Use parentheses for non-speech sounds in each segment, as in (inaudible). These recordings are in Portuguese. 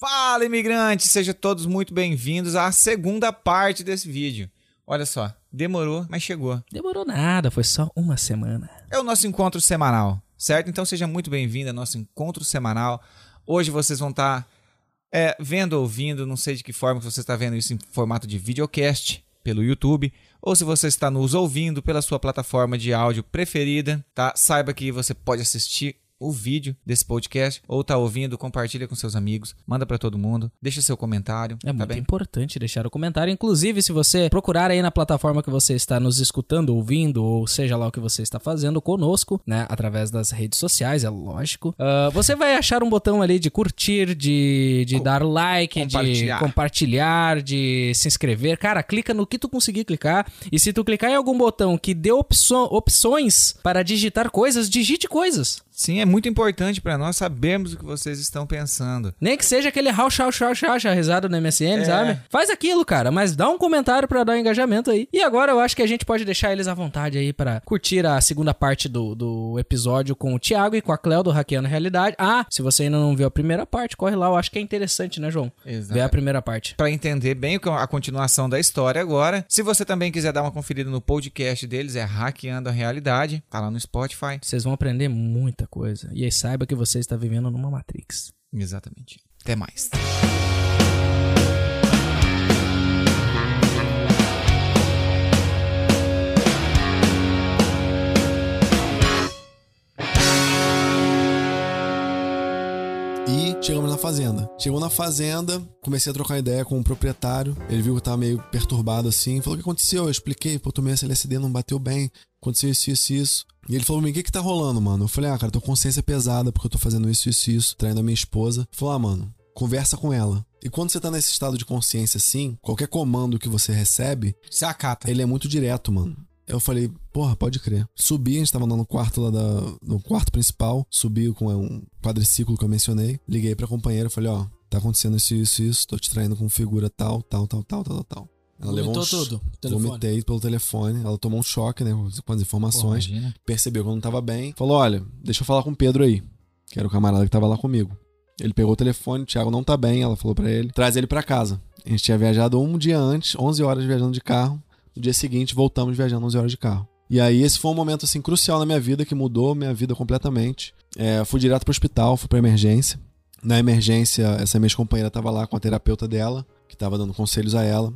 Fala, imigrantes! Sejam todos muito bem-vindos à segunda parte desse vídeo. Olha só, demorou, mas chegou. Demorou nada, foi só uma semana. É o nosso encontro semanal, certo? Então seja muito bem-vindo ao nosso encontro semanal. Hoje vocês vão estar é, vendo, ouvindo, não sei de que forma você está vendo isso em formato de videocast pelo YouTube, ou se você está nos ouvindo pela sua plataforma de áudio preferida, tá? Saiba que você pode assistir o vídeo desse podcast ou tá ouvindo, compartilha com seus amigos, manda para todo mundo, deixa seu comentário. É tá muito bem? importante deixar o comentário. Inclusive, se você procurar aí na plataforma que você está nos escutando, ouvindo, ou seja lá o que você está fazendo conosco, né? Através das redes sociais, é lógico. ah, você vai achar um botão ali de curtir, de, de Com- dar like, de compartilhar. compartilhar, de se inscrever. Cara, clica no que tu conseguir clicar. E se tu clicar em algum botão que dê opso- opções para digitar coisas, digite coisas. Sim, é muito importante para nós sabermos o que vocês estão pensando. Nem que seja aquele rau, chau, chau, chau, chau, risado no MSN, É. sabe? Faz aquilo, cara, mas dá um comentário pra dar um engajamento aí. E agora eu acho que a gente pode deixar eles à vontade aí pra curtir a segunda parte do, do episódio com o Thiago e com a Cleo do Hackeando Realidade. Ah, se você ainda não viu a primeira parte, corre lá, eu acho que é interessante, né, João? Exato. Ver a primeira parte. Para entender bem que- a continuação da história agora. Se você também quiser dar uma conferida no podcast deles, é Hackeando a Realidade, tá lá no Spotify. Vocês vão aprender muita coisa. E aí saiba que você está vivendo numa Matrix. Exatamente. Até mais. E chegamos na fazenda. Chegou na fazenda, comecei a trocar ideia com o proprietário. Ele viu que eu tava meio perturbado assim. Falou: O que aconteceu? Eu expliquei: Pô, tomei esse LSD, não bateu bem. Aconteceu isso, isso, isso. E ele falou pra mim: O que que tá rolando, mano? Eu falei: Ah, cara, tô com consciência pesada porque eu tô fazendo isso, isso, isso. Traindo a minha esposa. Ele falou: Ah, mano, conversa com ela. E quando você tá nesse estado de consciência assim, qualquer comando que você recebe, Se acata. ele é muito direto, mano. Eu falei, porra, pode crer. Subi, a gente tava andando no quarto lá da, no quarto principal, subi com um quadriciclo que eu mencionei, liguei pra companheira, falei, ó, tá acontecendo isso, isso, isso, tô te traindo com figura tal, tal, tal, tal, tal, tal, Ela levou um cho- Vomitei pelo telefone, ela tomou um choque, né, com as informações, imagina. percebeu que eu não tava bem, falou, olha, deixa eu falar com o Pedro aí, que era o camarada que tava lá comigo. Ele pegou o telefone, o Thiago não tá bem, ela falou pra ele, traz ele pra casa. A gente tinha viajado um dia antes, 11 horas viajando de carro. No dia seguinte, voltamos viajando 11 horas de carro. E aí, esse foi um momento, assim, crucial na minha vida, que mudou minha vida completamente. É, fui direto pro hospital, fui pra emergência. Na emergência, essa minha ex-companheira tava lá com a terapeuta dela, que tava dando conselhos a ela.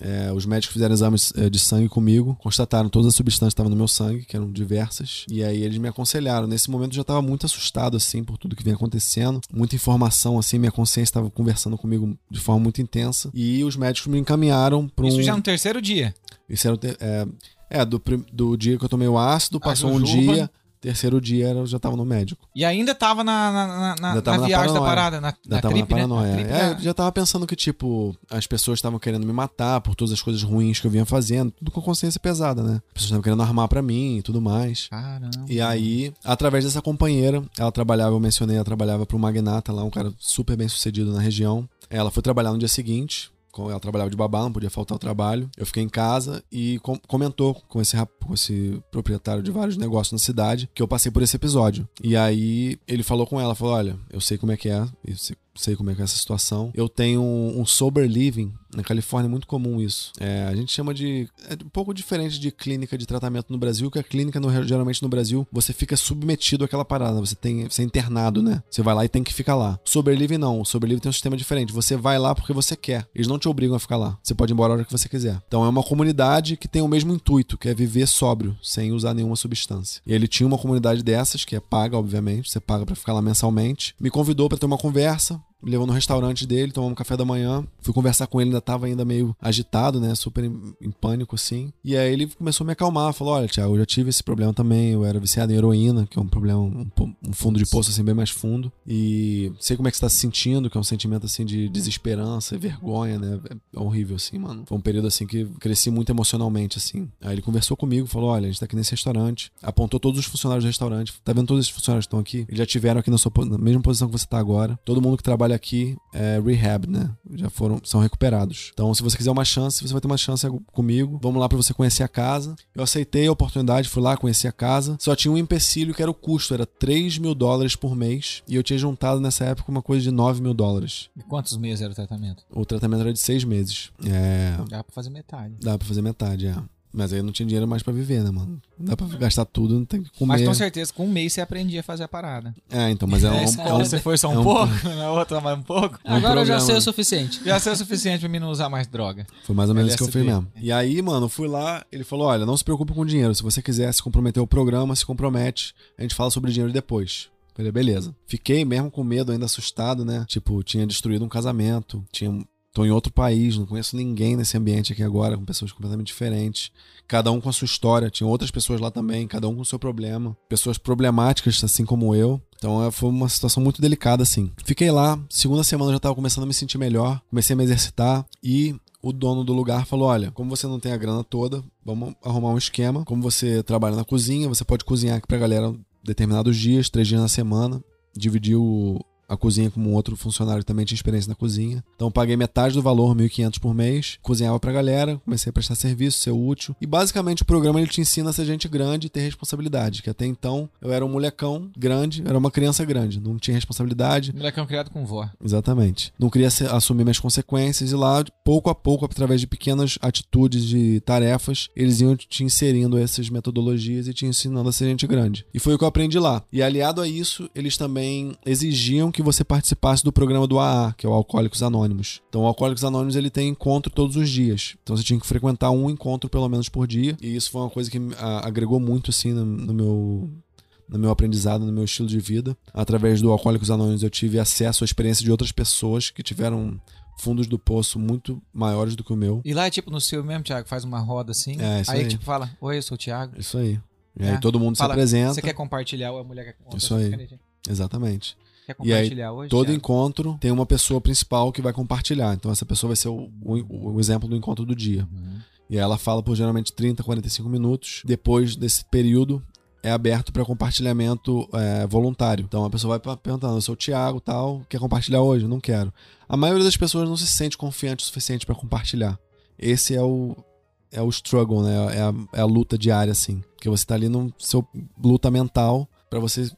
É, os médicos fizeram exames é, de sangue comigo, constataram todas as substâncias que estavam no meu sangue, que eram diversas, e aí eles me aconselharam. Nesse momento eu já estava muito assustado, assim, por tudo que vinha acontecendo, muita informação, assim, minha consciência estava conversando comigo de forma muito intensa, e os médicos me encaminharam para um. Isso já no terceiro dia. Isso era é, é, do, do dia que eu tomei o ácido, passou um dia, terceiro dia eu já tava no médico. E ainda tava na, na, na- na- Ainda tava na na viagem da parada, na, Já na tava trip, na né? paranoia. Na trip é, da- eu já tava pensando que, tipo, as pessoas estavam querendo me matar por todas as coisas ruins que eu vinha fazendo, tudo com consciência pesada, né? As pessoas estavam querendo armar pra mim e tudo mais. Caramba. E aí, através dessa companheira, ela trabalhava, eu mencionei, ela trabalhava para um magnata lá, um cara super bem sucedido na região. Ela foi trabalhar no dia seguinte, ela trabalhava de babá, não podia faltar o trabalho. Eu fiquei em casa e com- comentou com esse, com esse proprietário de vários negócios na cidade que eu passei por esse episódio. E aí ele falou com ela, falou: olha, eu sei como é que é, sei, como é que é essa situação. Eu tenho um, um sober living. Na Califórnia é muito comum isso. É, a gente chama de. É um pouco diferente de clínica de tratamento no Brasil, que a clínica, no- geralmente no Brasil, você fica submetido àquela parada. Você tem você é internado, né? Você vai lá e tem que ficar lá. Sober living não. Sober living tem um sistema diferente. Você vai lá porque você quer. Eles não te obrigam a ficar lá. Você pode ir embora a hora que você quiser. Então é uma comunidade que tem o mesmo intuito, que é viver sóbrio, sem usar nenhuma substância. E ele tinha uma comunidade dessas, que é paga, obviamente. Você paga pra ficar lá mensalmente. Me convidou pra ter uma conversa. Me levou no restaurante dele, tomamos café da manhã. Fui conversar com ele, ainda tava ainda meio agitado, né? Super em, em pânico, assim. E aí ele começou a me acalmar. Falou: Olha, Thiago, eu já tive esse problema também. Eu era viciado em heroína, que é um problema, um, um fundo de poço, assim, bem mais fundo. E sei como é que você tá se sentindo, que é um sentimento, assim, de desesperança e vergonha, né? É horrível, assim, mano. Foi um período, assim, que cresci muito emocionalmente, assim. Aí ele conversou comigo, falou: Olha, a gente tá aqui nesse restaurante. Apontou todos os funcionários do restaurante. Tá vendo todos esses funcionários que estão aqui? Eles já tiveram aqui na, sua, na mesma posição que você tá agora. Todo mundo que trabalha aqui é rehab, né? Já foram, são recuperados. Então, se você quiser uma chance, você vai ter uma chance comigo. Vamos lá para você conhecer a casa. Eu aceitei a oportunidade, fui lá, conheci a casa. Só tinha um empecilho que era o custo, era 3 mil dólares por mês. E eu tinha juntado nessa época uma coisa de 9 mil dólares. E quantos meses era o tratamento? O tratamento era de seis meses. É. Dá pra fazer metade. Dá pra fazer metade, é. Mas aí eu não tinha dinheiro mais pra viver, né, mano? Não dá pra gastar tudo, não tem que comer. Mas com certeza, com um mês você aprendia a fazer a parada. É, então, mas é (laughs) um. É hora um- você foi só um, é um- pouco, (laughs) na outra mais um pouco. um Agora eu já sei o suficiente. Já sei o suficiente pra mim não usar mais droga. Foi mais ou menos isso que eu fiz mesmo. E aí, mano, eu fui lá, ele falou: olha, não se preocupe com dinheiro. Se você quiser se comprometer ao programa, se compromete. A gente fala sobre dinheiro depois. Falei, beleza. Fiquei mesmo com medo, ainda assustado, né? Tipo, tinha destruído um casamento, tinha. Tô em outro país, não conheço ninguém nesse ambiente aqui agora, com pessoas completamente diferentes. Cada um com a sua história. Tinha outras pessoas lá também, cada um com o seu problema. Pessoas problemáticas, assim como eu. Então é, foi uma situação muito delicada, assim. Fiquei lá, segunda semana eu já tava começando a me sentir melhor, comecei a me exercitar e o dono do lugar falou: Olha, como você não tem a grana toda, vamos arrumar um esquema. Como você trabalha na cozinha, você pode cozinhar aqui pra galera determinados dias, três dias na semana. Dividir o- a cozinha com um outro funcionário que também tinha experiência na cozinha. Então eu paguei metade do valor, 1.500 por mês, cozinhava pra galera, comecei a prestar serviço, ser útil. E basicamente o programa ele te ensina a ser gente grande e ter responsabilidade, que até então eu era um molecão grande, era uma criança grande, não tinha responsabilidade, Molecão criado com vó. Exatamente. Não queria assumir minhas consequências e lá, pouco a pouco, através de pequenas atitudes de tarefas, eles iam te inserindo essas metodologias e te ensinando a ser gente grande. E foi o que eu aprendi lá. E aliado a isso, eles também exigiam que você participasse do programa do AA, que é o Alcoólicos Anônimos. Então, o Alcoólicos Anônimos ele tem encontro todos os dias. Então, você tinha que frequentar um encontro pelo menos por dia. E isso foi uma coisa que ah, agregou muito assim no, no meu no meu aprendizado, no meu estilo de vida. Através do Alcoólicos Anônimos eu tive acesso à experiência de outras pessoas que tiveram fundos do poço muito maiores do que o meu. E lá é tipo no seu mesmo, Thiago, faz uma roda assim. É, isso aí. tipo fala: Oi, eu sou o Thiago. Isso aí. E É. aí todo mundo Fala, se apresenta. Você quer compartilhar ou a mulher quer uma Isso aí. Exatamente. Quer E aí, compartilhar hoje? Todo Thiago? encontro tem uma pessoa principal que vai compartilhar. Então essa pessoa vai ser o, o- o exemplo do encontro do dia. Uhum. E ela fala por geralmente 30, 45 minutos. Depois desse período, é aberto para compartilhamento é, voluntário. Então a pessoa vai perguntando: eu sou o Thiago, tal, quer compartilhar hoje? Não quero. A maioria das pessoas não se sente confiante o suficiente para compartilhar. Esse é o é o struggle, né? É a, é a luta diária, assim. Porque você tá ali no seu luta mental para você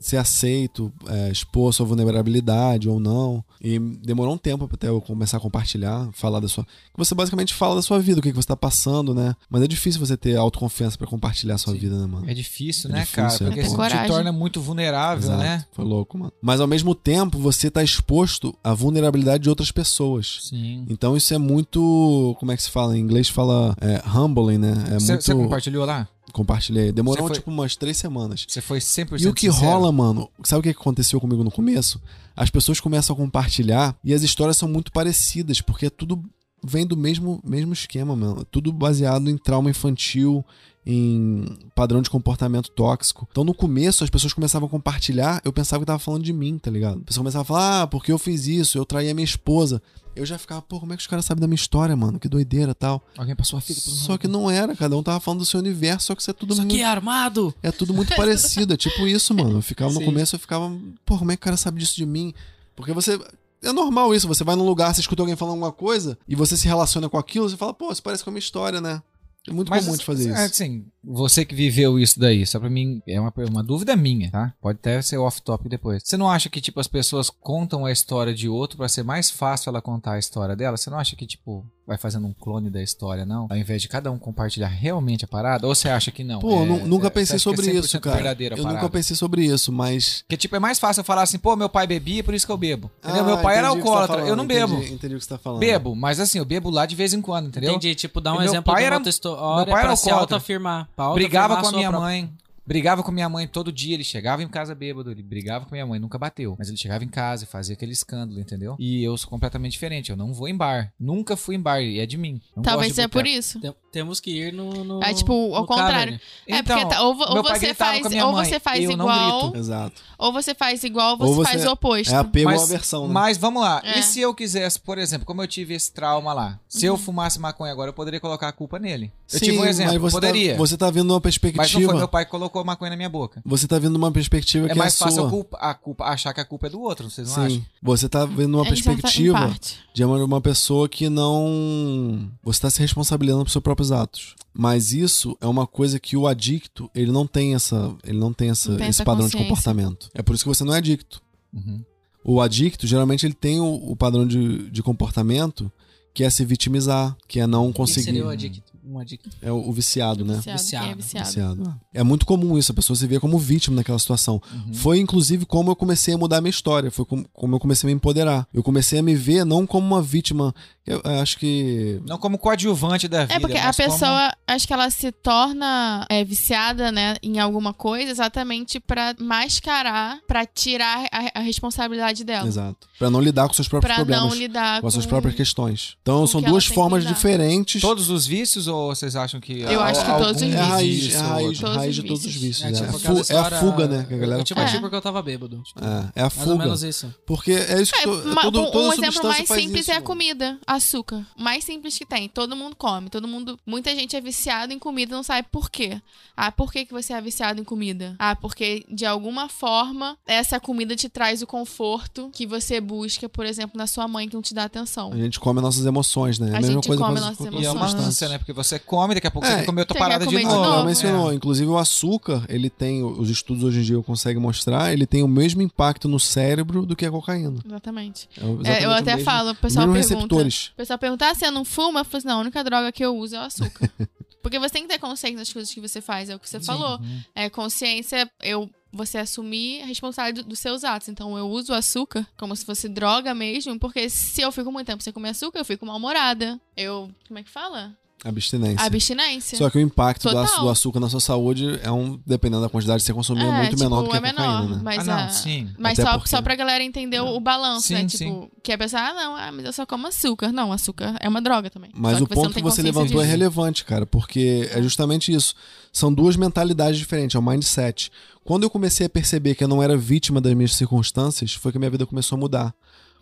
ser aceito, é, expor sua vulnerabilidade ou não. E demorou um tempo até eu começar a compartilhar, falar da sua. que Você basicamente fala da sua vida, o que, que você tá passando, né? Mas é difícil você ter autoconfiança para compartilhar a sua Sim. vida, né, mano? É difícil, É né, difícil, cara? é. Porque você te torna muito vulnerável, Exato. né? Foi louco, mano. Mas ao mesmo tempo, você tá exposto à vulnerabilidade de outras pessoas. Sim. Então isso é muito. Como é que se fala? Em inglês fala é, humbling, né? É Você muito. você compartilhou lá? Compartilhei. Demorou foi- tipo umas três semanas. Você foi 100% E o que sincero? rola, mano, sabe o que aconteceu comigo no começo? As pessoas começam a compartilhar e as histórias são muito parecidas, porque tudo vem do mesmo, mesmo esquema, mano. Tudo baseado em trauma infantil, em padrão de comportamento tóxico. Então no começo as pessoas começavam a compartilhar, eu pensava que tava falando de mim, tá ligado? A pessoa começava a falar, ah, porque eu fiz isso, eu traí a minha esposa. Eu já ficava, pô, como é que os caras sabem da minha história, mano? Que doideira tal. Alguém passou a fita Só que não era, cada um tava falando do seu universo, só que isso é tudo Isso muito aqui é armado! é tudo muito parecido, é tipo isso, mano. Eu ficava no Sim. começo, eu ficava, pô, como é que o cara sabe disso de mim? Porque você. É normal isso, você vai num lugar, você escuta alguém falando alguma coisa e você se relaciona com aquilo, você fala, pô, isso parece com a minha história, né? É muito comum de fazer é, isso. Assim, você que viveu isso daí, só pra mim, é uma, uma dúvida minha, tá? Pode até ser off-topic depois. Você não acha que, tipo, as pessoas contam a história de outro pra ser mais fácil ela contar a história dela? Você não acha que, tipo, vai fazendo um clone da história, não? Ao invés de cada um compartilhar realmente a parada? Ou você acha que não? Pô, É- nu- nunca é- pensei você acha que sobre é isso, 100% cara. Eu nunca pensei sobre isso, mas. Porque, tipo, é mais fácil eu falar assim, pô, meu pai bebia, por isso que eu bebo. Entendeu? Ah, meu pai era entendi que tá alcoólatra, eu não falando, bebo. Entendi, entendi o que você tá falando. Bebo, mas assim, eu bebo lá de vez em quando, entendeu? Entendi, tipo, dá um E meu exemplo pai de era- outra história meu pai era pra se alcoólatra. autoafirmar. Pra Brigava com a minha própria- mãe. Brigava com minha mãe todo dia, ele chegava em casa bêbado, ele brigava com minha mãe, nunca bateu. Mas ele chegava em casa e fazia aquele escândalo, entendeu? E eu sou completamente diferente, eu não vou em bar. Nunca fui em bar, e é de mim. Não Talvez seja por isso. Tem- Temos que ir no. no É, tipo, ao no contrário. Cavern. É, porque tá- ou ou você faz- com a minha ou você faz eu não igual- grito. Exato. Ou você faz igual, ou Ou você, faz o oposto. É apego Mas- à versão, né? Mas vamos lá, É. e se eu quisesse, por exemplo, como eu tive esse trauma lá, se Uhum. eu fumasse maconha agora, eu poderia colocar a culpa nele. Eu Sim, tive um exemplo, mas você poderia. Tá, você tá vendo uma Mas não foi perspectiva. meu pai que colocou, maconha na minha boca. Você tá vendo uma perspectiva É que mais é fácil sua. a culpa, a culpa- achar que a culpa é do outro, vocês não acham? Sim. Você tá vendo uma em perspectiva de uma, uma pessoa que não. Você tá se responsabilizando por seus próprios atos. Mas isso é uma coisa que o adicto, ele não tem essa. Ele não tem, essa, Não esse padrão de comportamento. É por isso que você não é adicto. Uhum. O adicto, geralmente, ele tem o, o padrão de, de comportamento que é se vitimizar, que é não O que conseguir. seria o adicto? Um adicto. É o, o viciado, né? Viciado, é Viciado. viciado. Viciado. É muito comum isso, a pessoa se vê como vítima naquela situação. Uhum. Foi inclusive como eu comecei a mudar a minha história, foi como, como eu comecei a me empoderar. Eu comecei a me ver não como uma vítima, eu, eu acho que Não como coadjuvante da vida. É porque a mas como- pessoa, acho que ela se torna é, viciada, né, em alguma coisa exatamente pra mascarar, pra tirar a, a responsabilidade dela. exato, Pra não lidar com seus próprios Pra problemas, não lidar com as suas com- próprias questões. Então com são duas formas diferentes. Todos os vícios ou vocês acham que. Eu acho que algum todos os é a raiz, é a raiz? Todos raiz os de todos os vícios. vícios. É, É, tipo a, fu- é a história- fuga, né? Que a galera Eu te bati É. porque eu tava bêbado. Tipo, É, é a mais ou fuga. menos isso. Porque é isso que É, to- uma- todo, um- toda um exemplo mais simples isso. é a comida, açúcar. Mais simples que tem. Todo mundo come, todo mundo. Muita gente é viciado em comida e não sabe por quê. Ah, por que, que você é viciado em comida? Ah, porque de alguma forma essa comida te traz o conforto que você busca, por exemplo, na sua mãe que não te dá atenção. A gente come nossas emoções, né? É a, A mesma gente coisa come com as- nossas com E é uma emoções. ânsia, né? Porque você come, daqui a pouco É, você comer outra parada de comer de novo. Ah, novo. mencionou. É. Inclusive o açúcar, ele tem, os estudos hoje em dia conseguem mostrar, ele tem o mesmo impacto no cérebro do que a cocaína. Exatamente. É É, exatamente eu até mesmo- falo, o pessoal pergunta. receptores. O pessoal pergunta, ah, você não fuma? Eu falo assim, não, a única droga que eu uso é o açúcar. (laughs) Porque você tem que ter consciência das coisas que você faz, é o que você falou. Uhum. É consciência, eu você assumir a responsabilidade do- dos seus atos. Então eu uso o açúcar como se fosse droga mesmo, porque se eu fico muito tempo sem comer açúcar, eu fico mal-humorada. Eu, como é que fala? Abstinência. Abstinência. Só que o impacto do, açúcar na sua saúde é um, dependendo da quantidade que você consumir, é, muito tipo, menor do que é a cocaína, né? Mas, ah, não, a- sim. mas Até só, porque- só pra galera entender o, o balanço, Sim, né? sim. Tipo, que a pessoa, ah, não, ah, mas eu só como açúcar. Não, açúcar é uma droga também. Mas Só o ponto não que você levantou é disso. relevante, cara, porque é justamente isso. São duas mentalidades diferentes, é o mindset. Quando eu comecei a perceber que eu não era vítima das minhas circunstâncias, foi que a minha vida começou a mudar.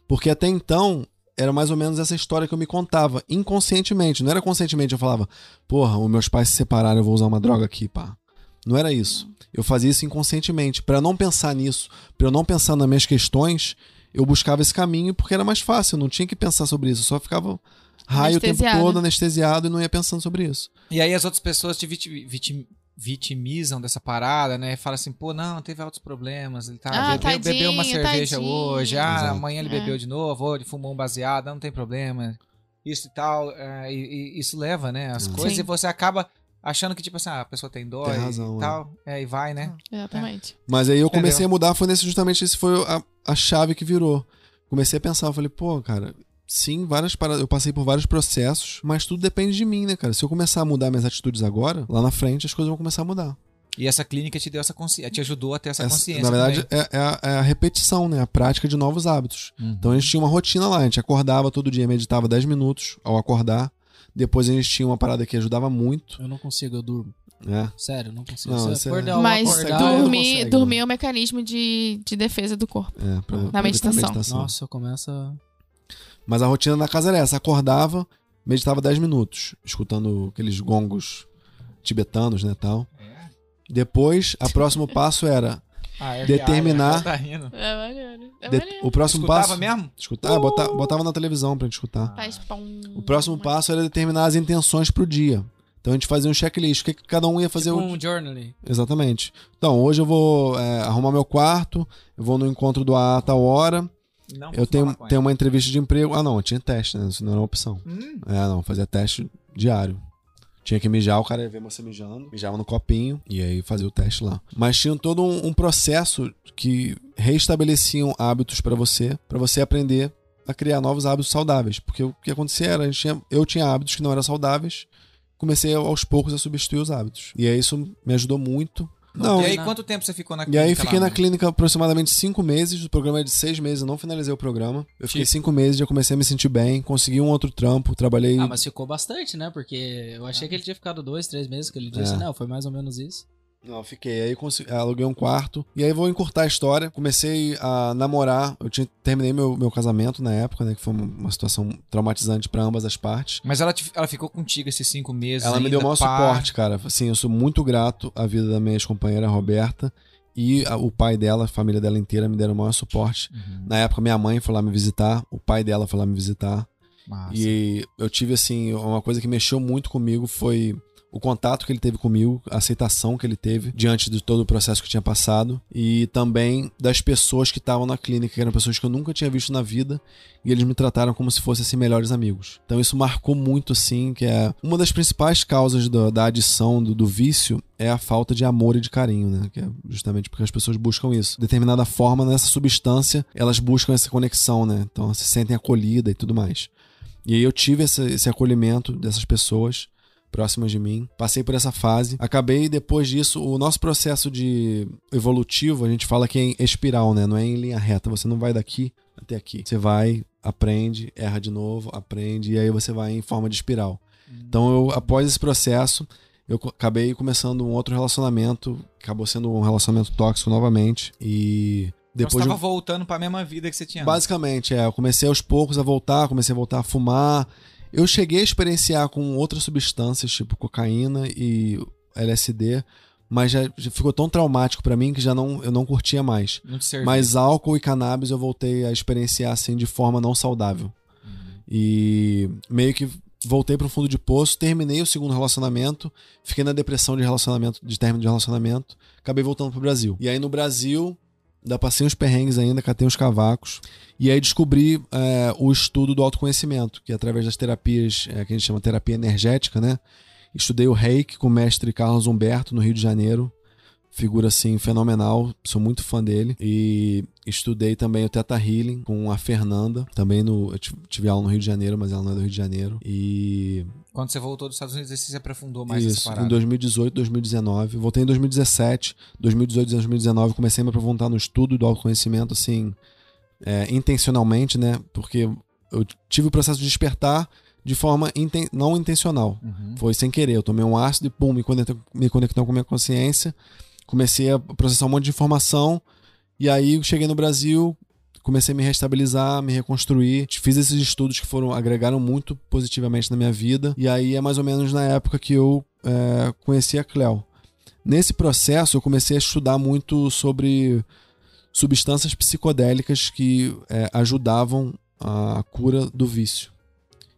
Porque até então, era mais ou menos essa história que eu me contava, inconscientemente. Não era conscientemente, eu falava, porra, os meus pais se separaram, eu vou usar uma droga aqui, pá. Não era isso. Eu fazia isso inconscientemente. Pra não pensar nisso, pra eu não pensar nas minhas questões, eu buscava esse caminho porque era mais fácil, eu não tinha que pensar sobre isso. Eu só ficava raio o tempo todo, anestesiado e não ia pensando sobre isso. E aí as outras pessoas te viti- viti- vitimizam dessa parada, né? Fala assim, pô, não, teve altos problemas, ele tá, Ah, bebeu, bebeu uma tadinho, cerveja tadinho. hoje, ah, Exato. amanhã ele É. bebeu de novo, ou ele fumou um baseado, não tem problema, isso e tal, é, e, e isso leva, né, as Sim. coisas, Sim. e você acaba achando que, tipo assim, ah, a pessoa tem dó Tem e razão, é. tal, é, e vai, né? Exatamente. Mas aí eu Entendeu? comecei a mudar, foi nesse justamente esse foi a, a chave que virou. Comecei a pensar, eu falei, pô, cara, sim, várias paradas, eu passei por vários processos, mas tudo depende de mim, né, cara? Se eu começar a mudar minhas atitudes agora, lá na frente as coisas vão começar a mudar. E essa clínica te deu essa consciência, te ajudou a ter essa, Essa- consciência na verdade, é, é a, é a repetição, né? A prática de novos hábitos. Uhum. Então a gente tinha uma rotina lá, a gente acordava todo dia, meditava 10 minutos ao acordar. Depois a gente tinha uma parada que ajudava muito, Eu não consigo, eu durmo. né? Sério, eu não consigo. Não, isso é- acordar, eu Mas acordar, dormir, consegue, dormir é um mecanismo de, de defesa do corpo. É, pra, Na pra a meditação. Nossa, eu começo a... Mas a rotina na casa era essa: acordava, meditava 10 minutos, escutando aqueles gongos tibetanos, né, tal. Depois, o próximo (laughs) passo era Ah, é determinar- viagem, tá rindo. É maneiro. É de- maneiro. o próximo Escutava passo mesmo? escutar, botar, botava na televisão pra gente escutar. Faz pum. O próximo passo era determinar as intenções pro dia. Então a gente fazia um checklist, o que, que cada um ia fazer Tipo o um journaling. Exatamente. Então, hoje eu vou é, arrumar meu quarto, eu vou no encontro do AA a tal hora, Não eu tenho, tenho uma entrevista de emprego. Ah, não, tinha teste, né? Isso não era uma opção. Hum, É, não, fazia teste diário. Tinha que mijar, o cara ia ver você mijando, mijava no copinho e aí fazia o teste lá. Mas tinha todo um, um processo que reestabeleciam hábitos pra você, pra você aprender a criar novos hábitos saudáveis. Porque o que acontecia era, tinha- eu tinha hábitos que não eram saudáveis, comecei aos poucos a substituir os hábitos. E aí isso me ajudou muito. Não, e aí, quanto tempo você ficou na e clínica? aí fiquei lá, na né? clínica aproximadamente cinco meses. O programa é de seis meses, eu não finalizei o programa. Eu fiquei Tipo- cinco meses, já comecei a me sentir bem, consegui um outro trampo, trabalhei. Ah, mas ficou bastante, né? Porque eu achei que ele tinha ficado dois, três meses, que ele disse, É. não, foi mais ou menos isso. Não, fiquei. Aí consegui, aluguei um quarto. E aí vou encurtar a história. Comecei a namorar. Eu tinha, terminei meu, meu casamento na época, né? Que foi uma, situação traumatizante pra ambas as partes. Mas ela, te- ela ficou contigo esses cinco meses. Ela me ainda, deu o maior pá. suporte, cara. Assim, eu sou muito grato à vida da minha ex-companheira, Roberta. E a- o pai dela, a família dela inteira, me deram o maior suporte. Uhum. Na época, minha mãe foi lá me visitar. O pai dela foi lá me visitar. Massa. E eu tive, assim, uma coisa que mexeu muito comigo foi o contato que ele teve comigo, a aceitação que ele teve diante de todo o processo que tinha passado e também das pessoas que estavam na clínica, que eram pessoas que eu nunca tinha visto na vida e eles me trataram como se fossem assim, melhores amigos. Então isso marcou muito, assim, que é uma das principais causas do- da adição, do, do vício, é a falta de amor e de carinho, né? Que é justamente porque as pessoas buscam isso. De determinada forma, nessa substância, elas buscam essa conexão, né? Então se sentem acolhida e tudo mais. E aí eu tive esse, esse acolhimento dessas pessoas próximas de mim. Passei por essa fase. Acabei, depois disso, o nosso processo de evolutivo, a gente fala que é em espiral, né? Não é em linha reta. Você não vai daqui até aqui. Você vai, aprende, erra de novo, aprende, e aí você vai em forma de espiral. Então, eu, após esse processo, eu acabei começando um outro relacionamento. Acabou sendo um relacionamento tóxico novamente. E Então depois você de tava um- voltando pra mesma vida que você tinha. Basicamente, é. Eu comecei aos poucos a voltar, comecei a voltar a fumar. Eu cheguei a experienciar com outras substâncias, tipo cocaína e LSD, mas já, já ficou tão traumático pra mim que já não, eu não curtia mais. Não. Mas álcool e cannabis eu voltei a experienciar assim de forma não saudável. E meio que voltei pro fundo de poço, terminei o segundo relacionamento, fiquei na depressão de relacionamento, de término de relacionamento, acabei voltando pro Brasil. E aí no Brasil, ainda passei uns perrengues ainda, catei uns cavacos. E aí descobri é, o estudo do autoconhecimento, que é através das terapias, é, que a gente chama terapia energética, né? Estudei o reiki com o mestre Carlos Humberto no Rio de Janeiro. Figura assim fenomenal, sou muito fã dele. E estudei também o Teta Healing com a Fernanda, também no. Eu tive- aula no Rio de Janeiro, mas ela não é do Rio de Janeiro. E Quando você voltou dos Estados Unidos, você se aprofundou mais isso, parada. em 2018, 2019. Voltei em 2017, 2018 e 2019. Comecei a me aprofundar no estudo do autoconhecimento, assim, é, intencionalmente, né? Porque eu tive o processo de despertar de forma inten- não intencional. Uhum. Foi sem querer. Eu tomei um ácido e, pum, me conectou, me conectou com a minha consciência. Comecei a processar um monte de informação. E aí, cheguei no Brasil, comecei a me restabilizar, me reconstruir. Fiz esses estudos que foram agregaram muito positivamente na minha vida. E aí, é mais ou menos na época que eu é, conheci a Cleo. Nesse processo, eu comecei a estudar muito sobre substâncias psicodélicas que é, ajudavam a cura do vício.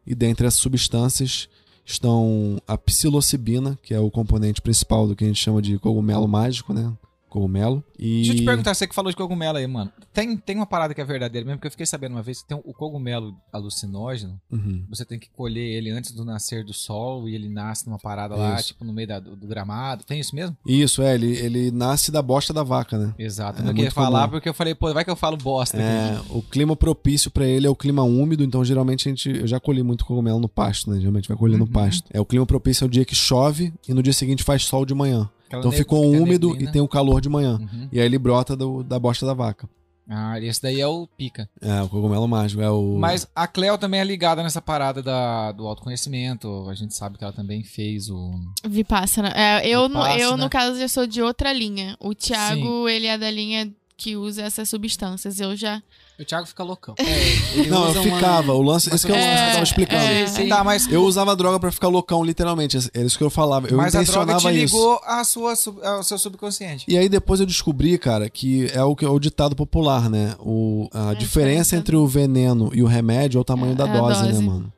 E dentre essas substâncias estão a psilocibina, que é o componente principal do que a gente chama de cogumelo mágico, né? Cogumelo. E... Deixa eu te perguntar, você que falou de cogumelo aí, mano. Tem, tem uma parada que é verdadeira mesmo, porque eu fiquei sabendo uma vez que tem o cogumelo alucinógeno, Uhum. você tem que colher ele antes do nascer do sol e ele nasce numa parada lá, Isso. tipo, no meio da- do, do gramado. Tem isso mesmo? Isso, é, ele, ele nasce da bosta da vaca, né? Exato. É eu não queria muito falar comum. porque eu falei, pô, vai que eu falo bosta. aqui. É, o clima propício pra ele é o clima úmido, então geralmente a gente. Eu já colhi muito cogumelo no pasto, né? Geralmente vai colher Uhum. no pasto. É o clima propício é o dia que chove e no dia seguinte faz sol de manhã. Aquela Então ficou úmido neblina. e tem o calor de manhã. Uhum. E aí ele brota do- da bosta da vaca. Ah, esse daí é o pica. É, o cogumelo mágico. É o. Mas a Cleo também é ligada nessa parada da, do autoconhecimento. A gente sabe que ela também fez o. Vipassana. É, eu, no, eu, Vipassana. no caso, já sou de outra linha. O Thiago, ele é da linha que usa essas substâncias. Eu já. O Thiago fica loucão. Ele Não, eu usa uma- ficava. O lance. Esse que é o lance que eu tava É, explicando. é. Sim. Tá, mas, Eu usava droga pra ficar loucão, literalmente. Era isso que eu falava. Eu mas a droga intencionava te isso. ligou à sua, ao seu subconsciente. E aí depois eu descobri, cara, que é o que é o ditado popular, né? O, a diferença diferença. entre o veneno e o remédio é o tamanho É, da é a dose, né, dose. mano?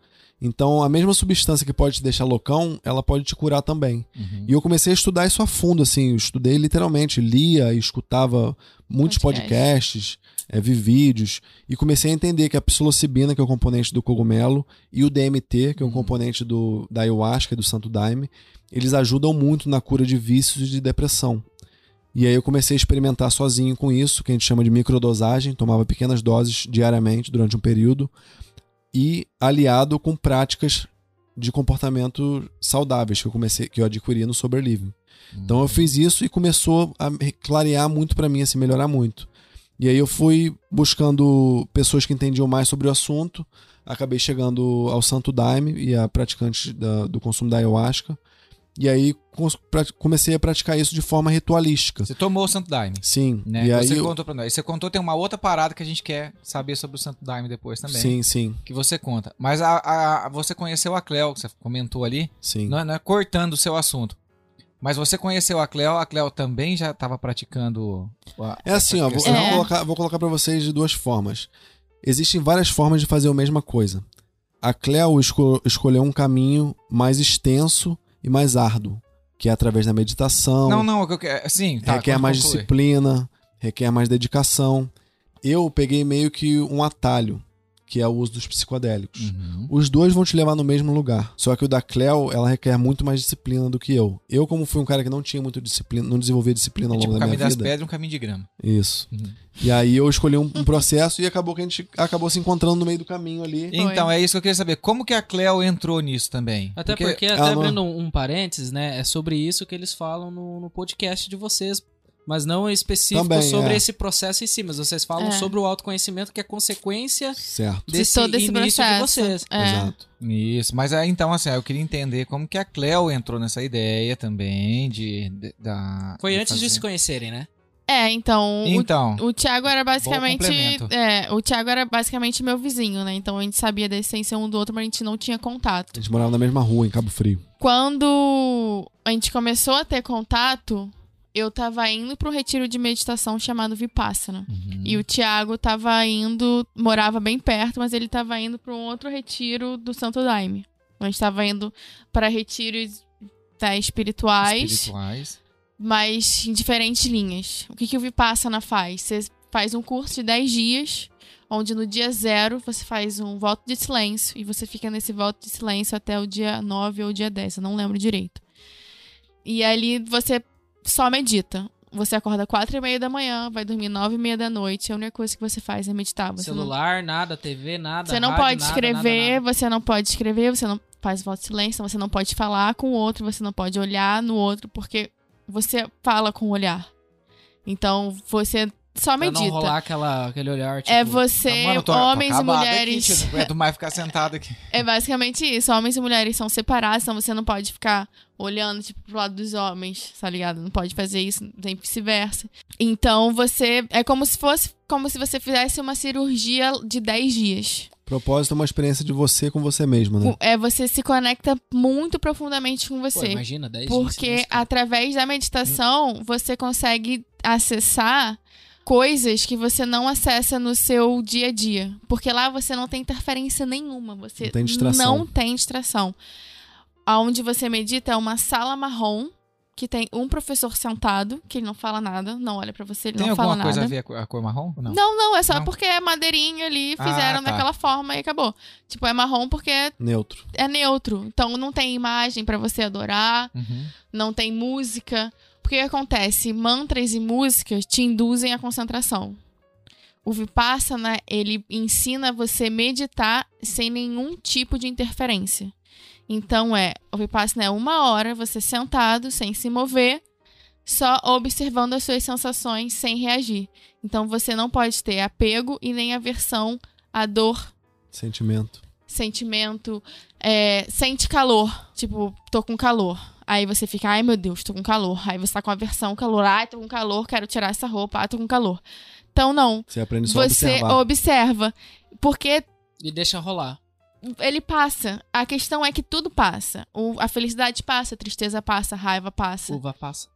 Então, a mesma substância que pode te deixar loucão, ela pode te curar também. Uhum. E eu comecei a estudar isso a fundo, assim, eu estudei literalmente, lia e escutava muitos Podcast. podcasts, eh, vi vídeos, e comecei a entender que a psilocibina, que é o componente do cogumelo, e o DMT, que é um componente do, da ayahuasca e do santo daime, eles ajudam muito na cura de vícios e de depressão. E aí eu comecei a experimentar sozinho com isso, que a gente chama de microdosagem, tomava pequenas doses diariamente durante um período, e aliado com práticas de comportamento saudáveis que eu comecei que eu adquiri no Sober Living. Então eu fiz isso e começou a clarear muito pra mim, assim, melhorar muito. E aí eu fui buscando pessoas que entendiam mais sobre o assunto, acabei chegando ao Santo Daime e a praticantes da- do consumo da ayahuasca. E aí comecei a praticar isso de forma ritualística. Você tomou o Santo Daime. Sim. Né? E aí você eu- contou pra nós. Você contou, tem uma outra parada que a gente quer saber sobre o Santo Daime depois também. Sim, sim, Que você conta. Mas a- a- você conheceu a Cleo, que você comentou ali. sim. Não é, não é cortando o seu assunto. Mas você conheceu a Cleo, a Cleo também já estava praticando. a- É assim, ó, vou, É. vou colocar, vou colocar para vocês de duas formas. Existem várias formas de fazer a mesma coisa. A Cleo esco- escolheu um caminho mais extenso e mais árduo, que é através da meditação, Não, não, o que eu quero. Sim, tá. requer mais concluir. disciplina, requer mais dedicação. Eu peguei meio que um atalho, que é o uso dos psicodélicos. Uhum. Os dois vão te levar no mesmo lugar. Só que o da Cleo, ela requer muito mais disciplina do que eu. Eu, como fui um cara que não tinha muito disciplina, não desenvolvia disciplina É ao tipo longo um da caminho minha das vida. pedras e um caminho de grama. Isso. Uhum. E aí eu escolhi um, um processo e acabou que a gente acabou se encontrando no meio do caminho ali. Então, é isso que eu queria saber. Como que a Cleo entrou nisso também? Até porque, ela até não- abrindo um, um parênteses, né? É sobre isso que eles falam no, no podcast de vocês. Mas não específico Também, sobre é. esse processo em si. Mas vocês falam É. sobre o autoconhecimento que é consequência Certo. De desse todo esse início processo. de vocês. É. Exato. Isso, mas aí, então, assim, eu queria entender como que a Cleo entrou nessa ideia também de, de- da. Foi de antes de fazer. se conhecerem, né? É, então. o- Então, O Thiago era basicamente. É, o Thiago era basicamente meu vizinho, né? Então a gente sabia da essência um do outro, mas a gente não tinha A contato. gente morava na mesma rua, em Cabo Frio. Quando a gente começou a ter contato, eu tava indo para um retiro de meditação chamado Vipassana. Uhum. E o Thiago tava indo, morava bem perto, mas ele tava indo para um outro retiro do Santo Daime. A gente tava indo para retiros tá, espirituais, espirituais. mas em diferentes linhas. O que, que o Vipassana faz? Você faz um curso de 10 dias, onde no dia zero você faz um voto de silêncio e você fica nesse voto de silêncio até o dia 9 ou o dia 10, eu não lembro direito. E ali você só medita. Você acorda quatro e meia da manhã, vai dormir nove e meia da noite. A única coisa que você faz é meditar. Você não Celular, nada, TV, nada. você não rádio, pode escrever, nada, nada. você não pode escrever, você não faz voto de silêncio, você não pode falar com o outro, você não pode olhar no outro, porque você fala com o olhar. Então, você só Pra medita. não rolar aquela, aquele olhar, tipo... é você, Tá, mano, tô- tô homens e acabado mulheres. Aqui, não aguento mais ficar sentado aqui. (laughs) É basicamente isso. Homens e mulheres são separados, então você não pode ficar olhando, tipo, pro lado dos homens, tá ligado? Não pode fazer isso, nem vice-versa. Então você. É como se fosse. Como se você fizesse uma cirurgia de 10 dias. Propósito é uma experiência de você com você mesmo, né? É, você se conecta muito profundamente com Pô, você. imagina, 10 Porque através da meditação você consegue acessar coisas que você não acessa no seu dia a dia. Porque lá você não tem interferência nenhuma. Você Não tem distração. não tem distração. Aonde você medita é uma sala marrom que tem um professor sentado, que ele não fala nada, não olha pra você, ele Tem não fala alguma coisa nada. a ver com a cor marrom? Não. Não, não, é só Não? porque é madeirinha ali, Ah, fizeram tá. daquela forma e acabou. Tipo, é marrom porque é, Neutro. é neutro. Então não tem imagem pra você adorar Uhum. não tem música. Porque o que acontece? Mantras e músicas te induzem à concentração. O Vipassana, ele ensina você a meditar sem nenhum tipo de interferência. Então é, o Vipassana é uma hora você sentado, sem se mover, só observando as suas sensações sem reagir. Então você não pode ter apego e nem aversão à dor, Sentimento. sentimento, é, sente calor, tipo, tô com calor. Aí você fica, ai meu Deus, tô com calor. Aí você tá com aversão, calor, ai, tô com calor, quero tirar essa roupa, ai, tô com calor. Então não, Você aprende só você observar. observa, porque E deixa rolar. ele passa. A questão é que tudo passa. O- a felicidade passa, a tristeza passa, a raiva passa. Uva passa.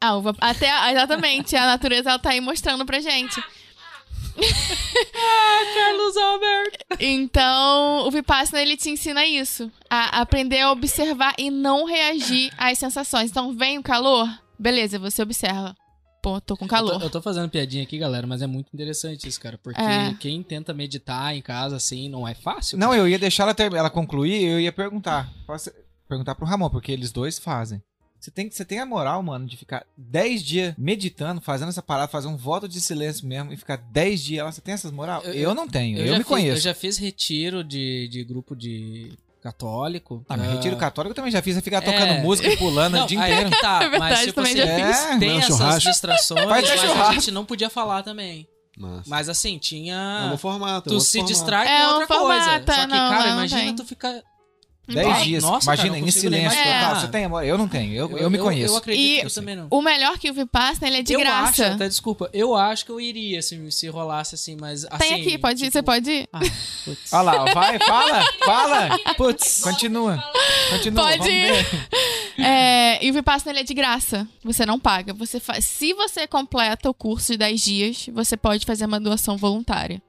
A uva, até, exatamente, a natureza ela tá aí mostrando pra gente. (laughs) Carlos Alberto. Então, o Vipassana, ele te ensina isso. A aprender a observar e não reagir às sensações. Então, vem o calor, beleza, você observa. Pô, tô com Eu calor. tô, eu tô fazendo piadinha aqui, galera, mas é muito interessante isso, cara. Porque É. quem tenta meditar em casa, assim, não é fácil. Não, eu ia deixar ela, ter, ela concluir eu ia perguntar. Posso perguntar pro Ramon, porque eles dois fazem. Você tem, você tem a moral, mano, de ficar 10 dias meditando, fazendo essa parada, fazer um voto de silêncio mesmo e ficar 10 dias lá. Você tem essas moral? Eu, Eu- não tenho, eu, já me fiz- conheço. Eu já fiz retiro de, de grupo de católico. Ah, Ah, retiro católico eu também já fiz, é ficar É. tocando música e pulando Não, o dia aí inteiro. é que tá, (laughs) É verdade, mas tipo também assim, já fiz. tem essas churrasco. distrações, mas a churrasco. gente não podia falar também. Massa. Mas assim, É um tinha... formato. é tu outro se formato. distrai É com um outra coisa. formato, Só que, não, cara, não imagina tem. tu ficar 10 Então, dias. nossa, cara, Imagina, não em silêncio total. Você tem amor? Eu não tenho. Eu, eu, me conheço. Eu, acredito E- que eu também não. O melhor que o Vipassana, ele é de eu graça. acho, até desculpa, eu acho que eu iria se, se rolasse assim, mas assim... Tem aqui, pode ir, tipo- você pode ir? Ah, putz. Olha lá, vai, fala, fala. Putz. Continua. Continua. Pode vamos ir. (laughs) É, e o Vipassana ele é de graça. Você não paga. Você fa- Se você completa o curso de 10 dias, você pode fazer uma doação voluntária.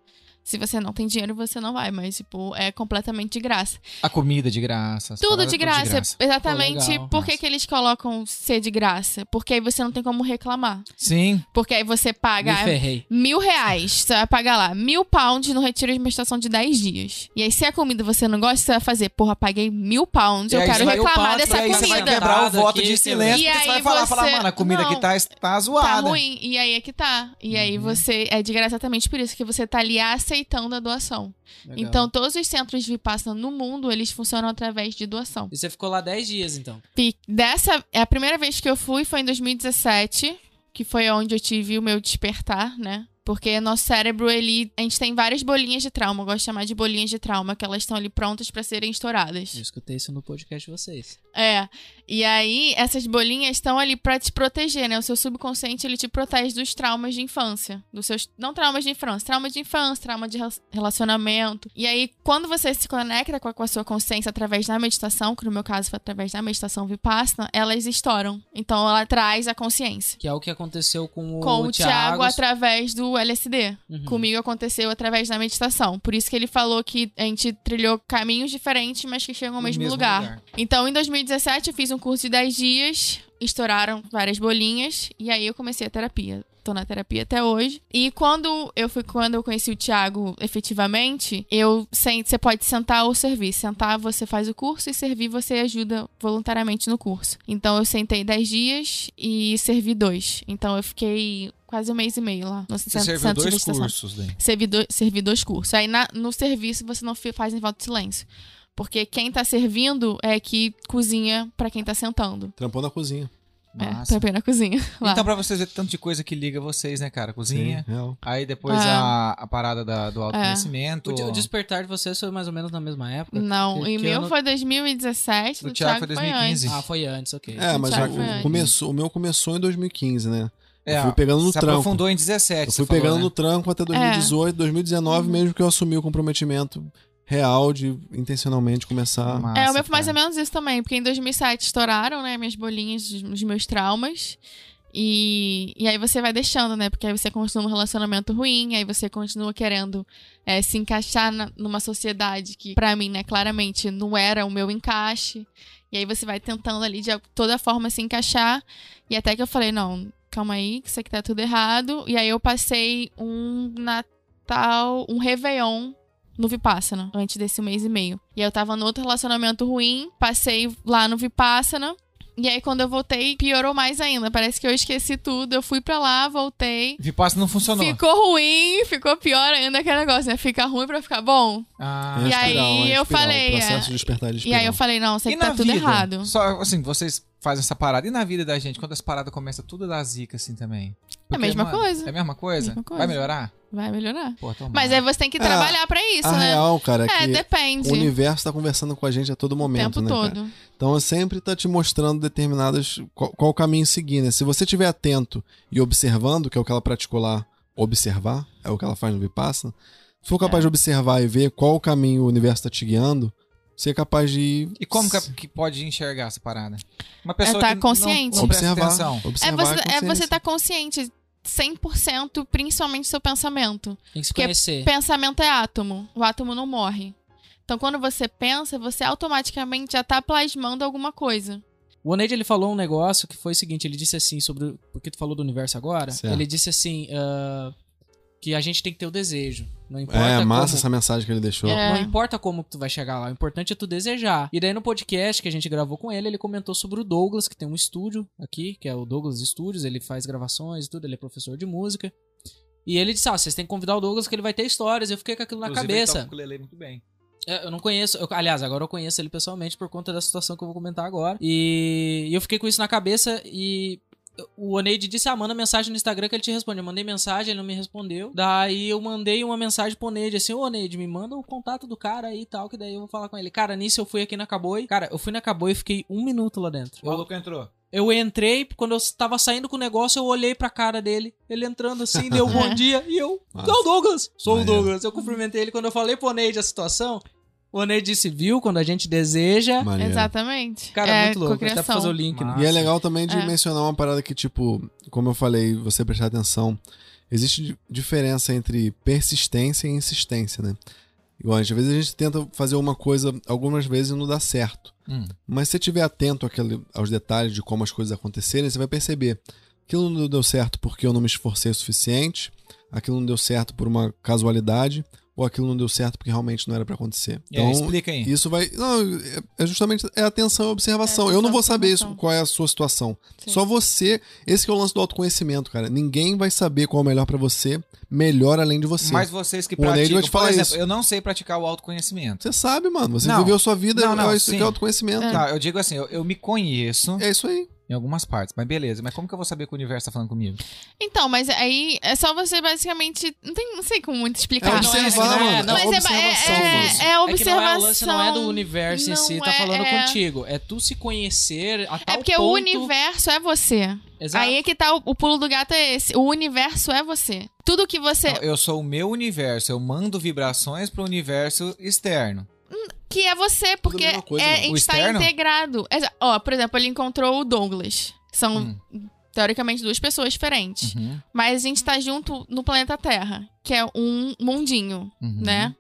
Se você não tem dinheiro, você não vai, mas, tipo, é completamente de graça. A comida de graça. Tudo paradas de graça. Exatamente. Pô, legal. Por que, que eles colocam ser de graça? Porque aí você não tem como reclamar. Sim. Porque aí você paga ferrei. mil reais. Você vai pagar lá mil pounds no retiro de meditação de 10 dias. E aí, se a comida você não gosta, você vai fazer, porra, paguei mil pounds, E eu quero reclamar dessa e aí você vai comida. quebrar o voto aqui, de silêncio. E porque você vai aí falar, falar, você- mano, a comida Não. aqui tá, tá Tá zoada. ruim. E aí é que tá. E aí Uhum. você. É de graça exatamente por isso, que você tá ali aceitando a doação. Legal. Então, todos os centros de Vipassana no mundo, eles funcionam através de doação. E você ficou lá 10 dias, então. Dessa. É a primeira vez que eu fui foi em 2017, que foi onde eu tive o meu despertar, né? Porque nosso cérebro, ele. A gente tem várias bolinhas de trauma. Eu gosto de chamar de bolinhas de trauma, que elas estão ali prontas pra serem estouradas. Eu escutei isso no podcast de vocês. É. E aí, essas bolinhas estão ali pra te proteger, né? O seu subconsciente, ele te protege dos traumas de infância. Dos seus. Não traumas de infância, traumas de infância, trauma de rel- relacionamento. E aí, quando você se conecta com a, com a sua consciência através da meditação, que no meu caso foi através da meditação Vipassana, elas estouram. Então, ela traz a consciência. Que é o que aconteceu com o, Com o Tiago Thiago. através do LSD. Uhum. Comigo aconteceu através da meditação. Por isso que ele falou que a gente trilhou caminhos diferentes, mas que chegam ao mesmo, mesmo lugar. lugar. Então, em 2017, eu fiz um curso de 10 dias, estouraram várias bolinhas, e aí eu comecei a terapia. Tô na terapia até hoje. E quando eu fui, quando eu conheci o Thiago efetivamente, eu você pode sentar ou servir. Sentar, você faz o curso, e servir, você ajuda voluntariamente no curso. Então, eu sentei 10 dias e servi dois. Então, eu fiquei quase um mês e meio lá no Você centro, serviu centro dois cursos daí. Servi, do- servi dois cursos. Aí na- no serviço você não faz em volta de silêncio. Porque quem tá servindo é que cozinha pra quem tá sentando. Trampou na cozinha. É, na cozinha. (laughs) Lá. Então, pra vocês verem tanto de coisa que liga vocês, né, cara? Cozinha. Sim. Aí depois É. a, a parada da- do autoconhecimento. O, de- o despertar de vocês foi mais ou menos na mesma época? não, que- e que meu ano- foi 2017, Do do, Thiago Thiago, foi foi 2015. antes. Ah, foi antes, ok. É, mas já foi começou, o meu começou em 2015, né? É, eu fui pegando no se tranco. aprofundou em 17. Eu você fui falou, pegando né? no tranco até 2018, 2019 Uhum. mesmo que eu assumi o comprometimento real de intencionalmente começar. Massa, É, o meu foi mais ou menos isso também, porque em 2007 estouraram, né, minhas bolinhas, os meus traumas. E, e aí você vai deixando, né? Porque aí você continua num relacionamento ruim, aí você continua querendo é, se encaixar na- numa sociedade que, pra mim, né, claramente não era o meu encaixe. E aí você vai tentando ali de toda forma se encaixar. E até que eu falei, não, calma aí, que isso aqui tá tudo errado. E aí eu passei um Natal, um Réveillon no Vipassana, antes desse mês e meio. E aí eu tava no outro relacionamento ruim, passei lá no Vipassana. E aí, quando eu voltei, piorou mais ainda. Parece que eu esqueci tudo. Eu fui pra lá, voltei. Vipassana não funcionou. Ficou ruim, ficou pior ainda aquele negócio, né? Fica ruim pra ficar bom. Ah, E aí é eu falei, Processo é. de despertar de E aí eu falei, não, isso E aqui tá tudo vida? errado. Só, assim, vocês fazem essa parada. E na vida da gente, quando essa parada começa tudo dar zica, assim, também? É a mesma mano, coisa. É a mesma coisa? Mesma coisa. Vai melhorar? Vai melhorar. Pô. Mas aí você tem que É, trabalhar pra isso, A né? real, cara, é é, que depende. o universo tá conversando com a gente a todo O momento, tempo né, cara? todo. Então sempre tá te mostrando determinadas qual, qual o caminho seguir, né? Se você estiver atento e observando, que é o que ela praticou lá, observar, é o que ela faz no Vipassana. Se for capaz É. de observar e ver qual o caminho o universo tá te guiando, você é capaz de ir E como que, que pode enxergar essa parada? Uma pessoa tá que consciente. Não, não observar. É observar você, é você consciência. tá consciente 100%, principalmente seu pensamento. Tem que se Porque conhecer. Pensamento é átomo. O átomo não morre. Então, quando você pensa, você automaticamente já tá plasmando alguma coisa. O Oneide, ele falou um negócio que foi o seguinte, ele disse assim, sobre... o- Porque tu falou do universo agora. Certo. Ele disse assim, ah, que a gente tem que ter o desejo. Não importa É, massa como... essa mensagem que ele deixou. É. Não importa como que tu vai chegar lá, o importante é tu desejar. E daí no podcast que a gente gravou com ele, ele comentou sobre o Douglas, que tem um estúdio aqui, que é o Douglas Studios, ele faz gravações e tudo, ele é professor de música. E ele disse, ah, vocês têm que convidar o Douglas que ele vai ter histórias. Eu fiquei com aquilo na Inclusive, ele cabeça. toca ukulele muito bem. É, Eu não conheço, eu- aliás, agora eu conheço ele pessoalmente por conta da situação que eu vou comentar agora. E eu fiquei com isso na cabeça e o Oneide disse, ah, manda mensagem no Instagram que ele te responde. Eu mandei mensagem, ele não me respondeu. Daí eu mandei uma mensagem pro Oneide, assim, ô Oneide, me manda o contato do cara aí e tal, que daí eu vou falar com ele. Cara, nisso eu fui aqui na Caboi. Cara, eu fui na Caboi e fiquei um minuto lá dentro. O maluco entrou. Eu entrei, quando eu tava saindo com o negócio, eu olhei pra cara dele. Ele entrando assim, deu bom (laughs) dia. E eu, Nossa. sou o Douglas. Sou o. Douglas. Eu cumprimentei ele quando eu falei pro Oneide a situação. O Oneide disse, viu, quando a gente deseja. Maneiro. Exatamente. Cara, é muito louco. Até pra fazer o link, né? E é legal também de É. mencionar uma parada que, tipo, como eu falei, você prestar atenção, existe di- diferença entre persistência e insistência, né? Igual, às vezes a gente tenta fazer uma coisa, algumas vezes não dá certo. Hum. Mas se você estiver atento àquele- aos detalhes de como as coisas acontecerem, você vai perceber. Aquilo não deu certo porque eu não me esforcei o suficiente, aquilo não deu certo por uma casualidade, ou aquilo não deu certo porque realmente não era pra acontecer. E aí, explica aí. Isso vai. Não, é- é justamente é atenção e observação. É eu não vou saber isso, qual é a sua situação. Sim. Só você. Esse que é o lance do autoconhecimento, cara. Ninguém vai saber qual é o melhor pra você, melhor além de você. Mas vocês que O praticam, vai te por falar exemplo, isso. eu não sei praticar o autoconhecimento. Você sabe, mano. Você Não. viveu sua vida, Não, não, é isso sim. que é autoconhecimento. Não, eu digo assim, eu, eu me conheço É isso aí. Em algumas partes, mas beleza. Mas como que eu vou saber que o universo tá falando comigo? Então, mas aí é só você basicamente. Não, tem, não sei como muito É explicar. observar, não é- mano. não, É mas é, observação, é, mano. é, é É que não é, observação. o lance não é do universo em si, tá é- falando é- contigo. É tu se conhecer a tal É porque ponto... o universo é você. Exato. Aí é que tá o, o pulo do gato é esse. O universo é você. Tudo que você. Não, eu sou o meu universo, eu mando vibrações pro universo externo. Que é você, porque coisa, é, mano. a gente tá externo? integrado. Exa- Ó, por exemplo, ele encontrou o Douglas. São, Hum. teoricamente, duas pessoas diferentes. Uhum, Mas a gente tá junto no planeta Terra, que é um mundinho, uhum. né?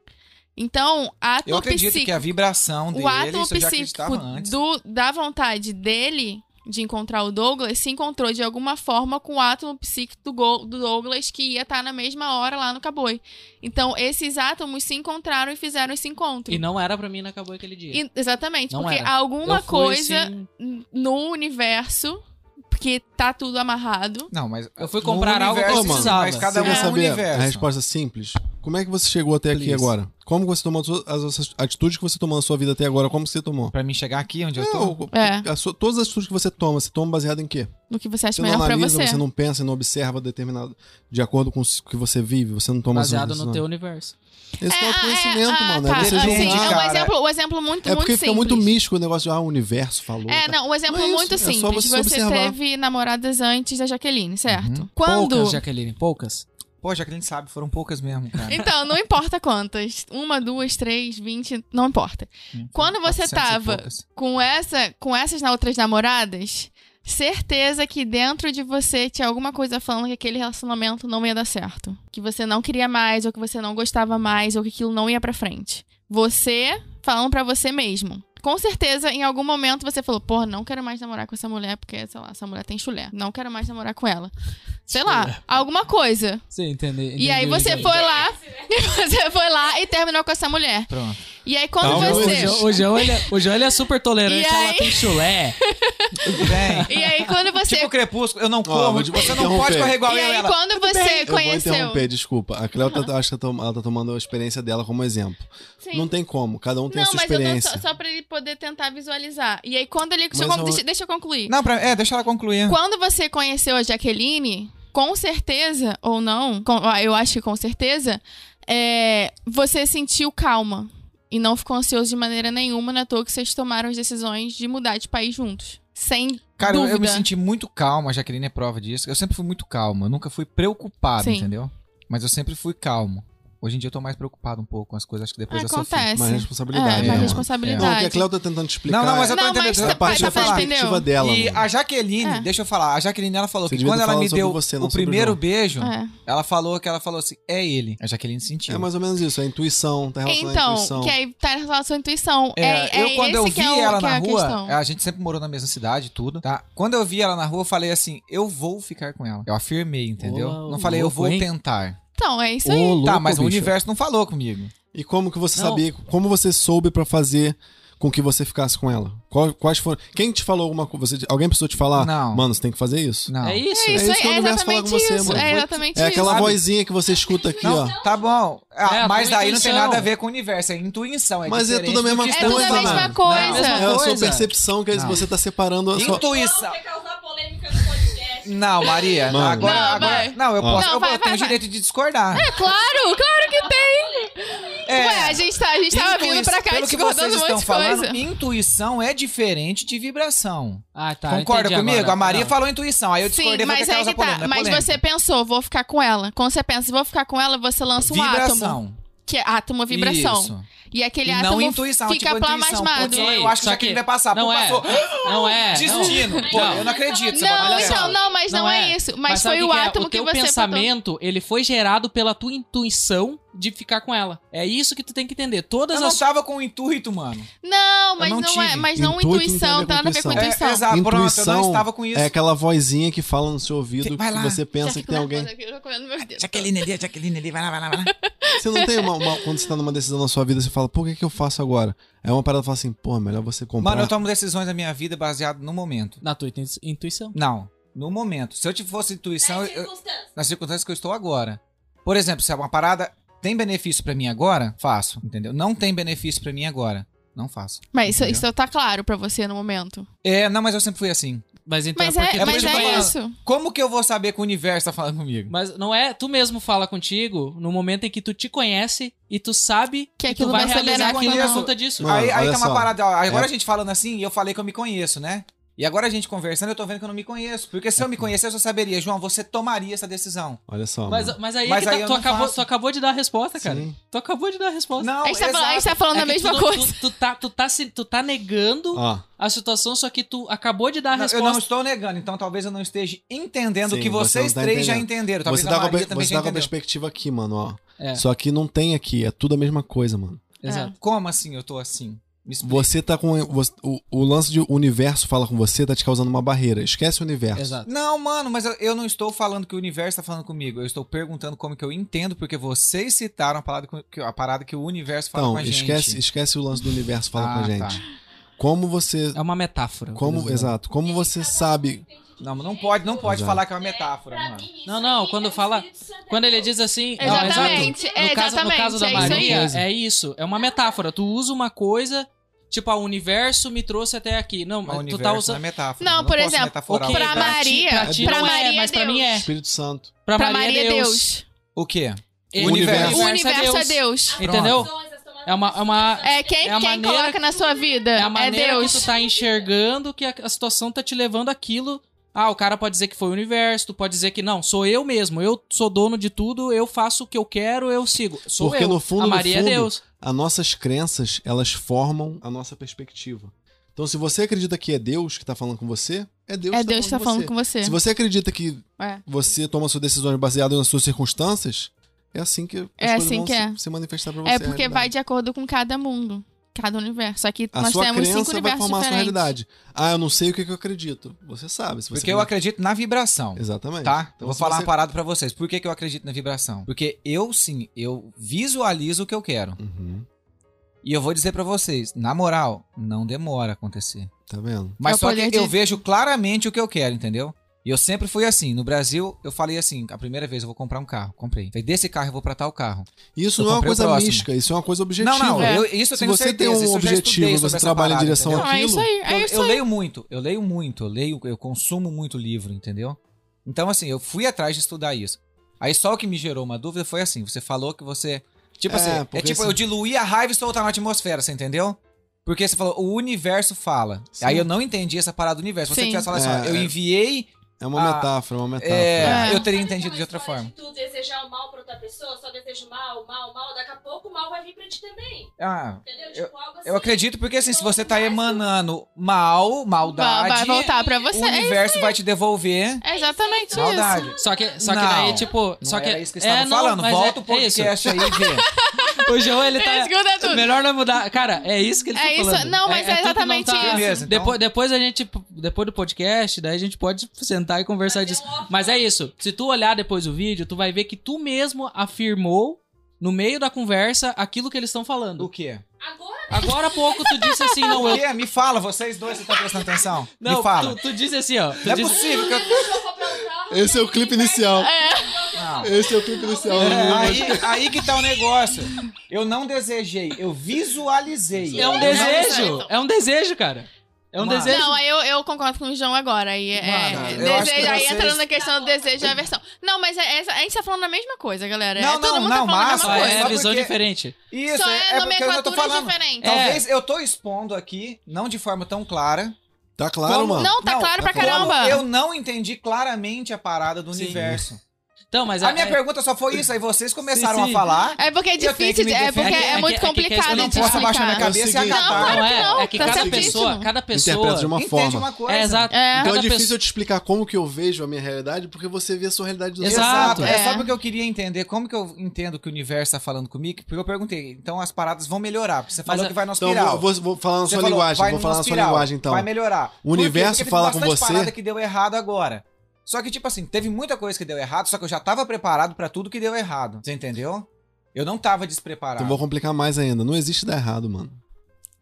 Então, a Eu acredito que a vibração dele, o átomo psíquico do, da vontade dele de encontrar o Douglas se encontrou de alguma forma com o átomo psíquico do, do Douglas que ia estar na mesma hora lá no Caboi. Então, esses átomos se encontraram e fizeram esse encontro. E não era pra mim na acabou aquele dia. E- exatamente, Não porque era. alguma coisa no universo, porque tá tudo amarrado. Não, mas Eu fui comprar algo que eu universo, precisava. Mas cada um é saber universo. a resposta simples? Como é que você chegou até aqui Please. agora? Como você tomou as, as atitudes que você tomou na sua vida até agora? Como você tomou? Pra mim chegar aqui onde eu É, tô. É. a sua- todas as atitudes que você toma, você toma baseado em quê? No que você acha Você não melhor pra analisa, você. você não pensa, não observa determinado de acordo com o que você vive, você não toma as baseado no teu universo. Esse é, ah, o conhecimento, ah, mano. tá. É você Depende, Assim, julgar. é um exemplo, um exemplo muito, É muito porque simples. fica muito místico o negócio de, ah, o universo falou. É, tá? não, um exemplo Não é isso, muito é só simples. você Você, teve namoradas antes da Jaqueline, certo? Uhum. Quando. Poucas, Jaqueline, poucas. Pô, já que a gente sabe, foram poucas mesmo, cara. (laughs) Então, não importa quantas. Uma, duas, três, vinte, não importa. Quando você 400 tava com, essa, com essas na- outras namoradas, certeza que dentro de você tinha alguma coisa falando que aquele relacionamento não ia dar certo. Que você não queria mais, ou que você não gostava mais, ou que aquilo não ia pra frente. Você falando pra você mesmo. Com certeza, em algum momento você falou, porra, não quero mais namorar com essa mulher, porque, sei lá, essa mulher tem chulé. Não quero mais namorar com ela. Sei lá, alguma coisa. Você entende? E aí você foi lá, e (laughs) você foi lá e terminou com essa mulher. Pronto. E aí quando Talvez. O você. João, o, João, ele é, o João ele é super tolerante, E aí? ela tem chulé. Tudo bem. E aí quando você. Tipo crepúsculo, eu não vou te você não pode correr igual e eu aí ela. quando você Eu vou conheceu. interromper, desculpa. A Cleo tá, acho que tá ela tá tomando a experiência dela como exemplo. Sim. Não tem como, cada um tem a Não, sua mas eu tô experiência. só, só pra ele poder tentar visualizar. E aí, quando ele. Mas eu- deixa, deixa eu concluir. Não, pra... é, deixa ela concluir. Quando você conheceu a Jaqueline, com certeza, ou não, com- ah, eu acho que com certeza, é, você sentiu calma. E não ficou ansioso de maneira nenhuma, na toa que vocês tomaram as decisões de mudar de país juntos. Sem Cara, eu, dúvida. eu me senti muito calmo, a Jaqueline é prova disso. Eu sempre fui muito calmo, eu nunca fui preocupado, Sim. entendeu? Mas eu sempre fui calmo. Hoje em dia eu tô mais preocupado um pouco com as coisas, acho que depois eu sofri. Acontece. Mais É, responsabilidade. mais né, mano? responsabilidade. Não, o que a Cleo tá tentando te explicar Não, não, mas eu tô Não, entendendo. mas a tá- parte tá- da tá- perspectiva. dela. E mano. a Jaqueline, É. deixa eu falar, a Jaqueline ela falou Você que quando ela me deu você, o primeiro beijo, É. ela falou que ela falou assim, é ele. A Jaqueline sentiu. É mais ou menos isso, a intuição, tá relacionado à Então, intuição. que aí tá em relação à sua intuição. É, É, é eu quando esse eu que vi é ela é na a rua, a gente sempre morou na mesma cidade e tudo, tá? Quando eu vi ela na rua, eu falei assim, eu vou ficar com ela. Eu afirmei, entendeu? Não falei, eu vou tentar. Então, é isso Ô, aí. louco, tá, mas o bicho. universo não falou comigo. E como que você Não. sabia, como você soube pra fazer com que você ficasse com ela? Quais foram? Quem te falou alguma coisa? Você- Alguém precisou te falar? Não. Mano, você tem que fazer isso. Não. É isso. É É isso isso aí, que o é universo fala com você, isso. mano. É exatamente É isso. aquela sabe? vozinha que você escuta aqui, Não, ó. tá bom. Ah, É, a mas daí não tem nada a ver com o universo, é intuição. É Mas é diferente tudo a mesma que É tudo a coisa, mesma coisa. Não, É a sua coisa. percepção que Não. você tá separando a sua. Intuição. Você causar polêmica no podcast. Não, Maria, Mano. agora. Não, agora vai. não, eu posso. Não, eu, vai, eu tenho vai, o direito de discordar. É claro, claro que tem. É. Ué, a gente, tá, a gente tava vindo pra cá pelo que vocês um estão falando, coisa. intuição é diferente de vibração. Ah, tá. Concorda comigo? agora. A Maria Não. falou intuição, aí eu discordei Sim, mas que aí causa que tá. polêmica, Mas polêmica. você pensou, vou ficar com ela. Quando você pensa, vou ficar com ela, você lança um átomo. Vibração. Que é átomo vibração. Isso. E aquele E átomo não intuição, fica tipo intuição. plasmado. Putz, eu acho que aqui que- vai passar. não Pô, é. passou. (gasps) Não é. Destino. Não. Pô, Não. eu não acredito. você Não, então, não, mas não, é. isso. Mas, sabe foi o que é? átomo o que teu você pensamento, ele foi gerado pela tua intuição de ficar com ela. É isso que tu tem que entender. Todas Eu não as tava com o intuito, mano. Não, mas não não, é. Mas não Intuito não intuição, tem a ver tá nada a ver com com É, intuição. exato, pronto, eu não Intuição estava com isso. é aquela vozinha que fala no seu ouvido que lá. você pensa que tem alguém. Aqui. Jaqueline ali, Jaqueline ali, vai lá, vai lá, vai lá. (laughs) Você não tem uma, uma- Quando você tá numa decisão na sua vida, você fala, pô, o que, que eu faço agora? É uma parada que fala assim, pô, é melhor você comprar. Mano, eu tomo decisões da minha vida baseado no momento. na tua intu- intuição. Não, no momento. Se eu te fosse intuição, Nas eu- eu- circunstâncias. nas circunstâncias que eu estou agora. Por exemplo, se é uma parada tem benefício pra mim agora, faço, entendeu? Não tem benefício pra mim agora, não faço. Mas isso, Entendeu? isso tá claro pra você no momento. É, não, mas eu sempre fui assim. Mas então Mas é porque é, mas é falando. isso. Como que eu vou saber que o universo tá falando comigo? Mas não é, tu mesmo fala contigo no momento em que tu te conhece e tu sabe Que que, aquilo tu vai, realizar benéfico. aquilo por Conheço. conta disso. Mano, aí aí tá uma só. parada, ó, agora É. a gente falando assim, eu falei que eu me conheço, né? E agora a gente conversando, eu tô vendo que eu não me conheço. Porque se eu me conhecesse, eu saberia, João, você tomaria essa decisão. Olha só. Mas, mano. mas aí, Mas que tá- aí eu tu, acabou, faço. tu acabou de dar a resposta, cara. Sim. Tu acabou de dar a resposta. Não, A gente, tá falando, a gente tá falando É a mesma tu, coisa. Tu, tu tá, tu, tá, se- tu tá negando Ó, a situação, só que tu acabou de dar a Não, eu resposta. não estou negando, então talvez eu não esteja entendendo o que você vocês tá três já entenderam. Talvez você a tá, com a, Maria também você já tá entendeu. perspectiva aqui, mano, ó. É. Só que não tem aqui, é tudo a mesma coisa, mano. Exato. Como assim eu tô assim? Me explica. Você tá com. você- o, o lance de universo fala com você, tá te causando uma barreira. Esquece o universo. Exato. Não, mano, mas eu, eu não estou falando que o universo tá falando comigo. Eu estou perguntando como que eu entendo, porque vocês citaram a parada que, a parada que o universo fala Então, com a gente. esquece, esquece o lance do universo fala Ah, com a gente. tá. Como você. É uma metáfora. Como, exato. Como você sabe. Não, mas não pode, não pode Exato. falar que é uma metáfora, Pra mano. isso Não, não, quando é fala- Santo, Quando é ele Deus. diz assim. Exatamente, não, exato. No caso, no caso da é isso. Maria, é isso. É uma metáfora. Tu usa uma coisa. Tipo, ah, o universo me trouxe até aqui. Não, O mas tu universo tá não é usando. metáfora. Não, eu por posso exemplo, metaforar Ok, o- pra pra ti- Maria- pra ti pra não é, Maria mas pra Deus. mim é. Espírito Santo. Pra, Pra Maria, é Deus. O quê? O universo. O universo é Deus. Entendeu? É uma, é uma, É quem, É a quem maneira coloca na sua vida. é a É, maneira Deus. que tu tá enxergando que a, a situação tá te levando aquilo. Ah, o cara pode dizer que foi o universo, tu pode dizer que não, sou eu mesmo, eu sou dono de tudo, eu faço o que eu quero, eu sigo. Sou Porque eu. no fundo, a no Maria fundo, é Deus. As nossas crenças, elas formam a nossa perspectiva. Então, se você acredita que é Deus que tá falando com você, é Deus É que tá Deus que tá falando falando com você. você. Se você acredita que É. você toma suas decisões baseadas nas suas circunstâncias, é assim que as É coisas assim vão que se, é. se manifestar pra você. É porque vai de acordo com cada mundo. Cada universo. Aqui A nós sua temos cinco crença vai universos formar a sua diferentes. realidade. Ah, eu não sei o que, que eu acredito. Você sabe. Se você Porque eu acredito na vibração. Exatamente. Tá? Então, Vou se falar você- uma parada pra vocês. Por que, que eu acredito na vibração? Porque eu sim, eu visualizo o que eu quero. Uhum, E eu vou dizer pra vocês, na moral, não demora a acontecer. tá vendo? Mas É só que de- eu vejo claramente o que eu quero, entendeu? E eu sempre fui assim. No Brasil, eu falei assim: a primeira vez eu vou comprar um carro. Comprei. Falei, desse carro eu vou pra tal carro. Isso Eu não é uma coisa mística, isso é uma coisa objetiva. Não, não, É. eu- isso eu Se tenho você certeza. tem um eu objetivo, você trabalha em parada, direção entendeu? Não, é isso aí. Eu, É isso eu aí. leio muito, eu leio muito, eu leio, eu consumo muito livro, entendeu? Então, assim, eu fui atrás de estudar isso. Aí só o que me gerou uma dúvida foi assim: você falou que você. Tipo É, assim, é tipo esse- eu diluir a raiva e soltar na atmosfera, você entendeu? Porque você falou, o universo fala. Sim. Aí eu não entendi essa parada do universo. Se você Sim. tivesse falado assim, É, ó, eu é. enviei, É uma Ah, metáfora, é uma metáfora. é, É. eu teria entendido de outra forma. de tu desejar o mal pra outra pessoa, só desejo mal, mal, mal, daqui a pouco o mal vai vir pra ti também. Ah, Entendeu? Eu- tipo, algo assim. eu acredito porque assim, se você tá emanando mal, maldade, Vai voltar pra você. o É isso universo vai te devolver É exatamente isso. maldade. Só que, só que Não, daí, tipo. Não só que, era isso que é, estavam não, falando. mas Volta é, o podcast aí e vê. (laughs) O João, ele tá. Escuta. Melhor não mudar. Cara, é isso que ele É tá isso- falando. não, mas é que exatamente isso. Beleza, então. Depois, depois a gente, depois do podcast, daí a gente pode sentar e conversar disso. Mas é isso. Se tu olhar depois o vídeo, tu vai ver que tu mesmo afirmou no meio da conversa aquilo que eles estão O falando. quê? Agora, Agora há pouco tu disse assim, não, O quê? Me fala, vocês dois, vocês estão prestando atenção? (laughs) Não, Me fala. Tu, tu disse assim, ó. Não é disse, possível que eu... carro. Esse é o clipe inicial. Não. Esse é o clipe inicial. Aí, aí que tá o negócio. Eu não desejei, eu visualizei. é um desejo. É um desejo, cara. É um desejo. Não, aí eu, eu concordo com o João agora. Aí, é, eu desejo, aí vocês- entrando na questão do desejo e aversão. Não, mas é- é- a gente tá falando da mesma coisa, galera. Não, é, todo não, mundo não, tá falando a mesma é coisa. Só visão porque- diferente. Isso, Só é, é, é porque eu tô falando. diferentes. Talvez eu tô expondo aqui, não de forma tão clara. Tá claro, Como- mano? Não, tá claro pra como caramba. Eu não entendi claramente a parada do Sim. universo. Então, mas A é- minha é- pergunta só foi isso, aí vocês começaram Sim, sim. a falar. É porque é difícil, é porque É é, é muito é que complicado eu Eu não posso abaixar minha cabeça e É acatar. Não, Não, é, não, é que tá cada certíssimo. pessoa, cada pessoa. Interpreta de uma Entende forma. uma coisa. É exato. É. Então é difícil pessoa- eu te explicar como que eu vejo a minha realidade, porque você vê a sua realidade do Exato. Exato. É. É. só porque eu queria entender como que eu entendo que o universo tá falando comigo, porque eu perguntei, então as paradas vão melhorar, porque você falou que vai no Então espiral. eu vou, vou falar na Você sua falou, linguagem, vou falar na sua linguagem então. Vai melhorar. O universo fala com você- parada que deu errado agora. Só que, tipo assim, teve muita coisa que deu errado, só que eu já tava preparado pra tudo que deu errado. Você entendeu? Eu não tava despreparado. Então vou complicar mais ainda. Não existe dar errado, mano.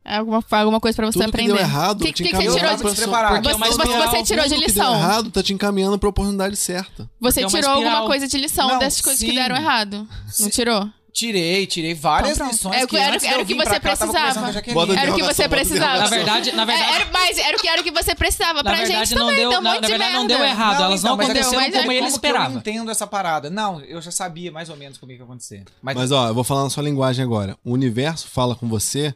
É alguma, alguma coisa pra você Tudo que aprender. deu errado, O que, te que, que você tirou de... despreparado. Você, você, você tirou de Tudo que deu lição. errado tá te encaminhando pra oportunidade certa. Você tirou alguma coisa de lição Não, dessas coisas que sim. deram errado. Não tirou? Tirei, tirei várias Então, lições É, que era- antes de era o que você cá, precisava. Era o que você precisava. Na verdade, na verdade, É, era, mas era o que era o que você precisava. na pra verdade gente não também, deu, um na, na de verdade não merda. deu errado, elas não então, mas é- aconteceram mas é como ele como que eu esperava. entendo essa parada? Não, eu já sabia mais ou menos como é que ia acontecer. Mas, Mas ó, eu vou falar na sua linguagem agora. O universo fala com você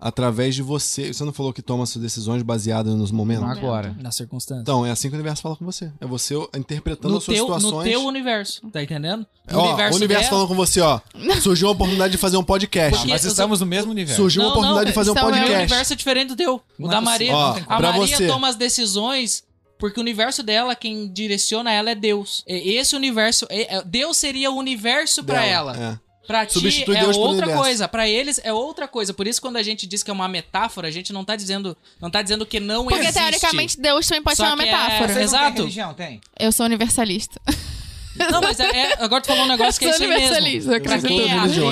através de você. Você não falou que toma suas decisões baseadas nos momentos? não agora. Na circunstância. Então, é assim que o universo fala com você. É você interpretando no as suas teu, no situações. teu universo, tá entendendo? Ó, o universo dela- falando com você, ó. Surgiu a oportunidade de fazer um podcast. Porque- Nós estamos no mesmo universo. Surgiu a Não, oportunidade não, de fazer um então é o O meu podcast. universo é diferente do teu. O Não da é Maria. Ó, a Maria você. toma as decisões porque o universo dela, quem direciona ela é Deus. E- Esse universo, é- Deus seria o universo pra Dela, ela. é. Pra ti Substitui é Deus outra coisa, pra eles é outra coisa. Por isso quando a gente diz que é uma metáfora, a gente não tá dizendo, não tá dizendo que não Porque existe. teoricamente Deus também pode Só ser uma é- metáfora. Não Exato. têm religião, tem? Eu sou universalista. Não, mas é, é- agora tu falou um negócio que é Eu isso sou aí mesmo. universalista, eu Pra quem em é ateu.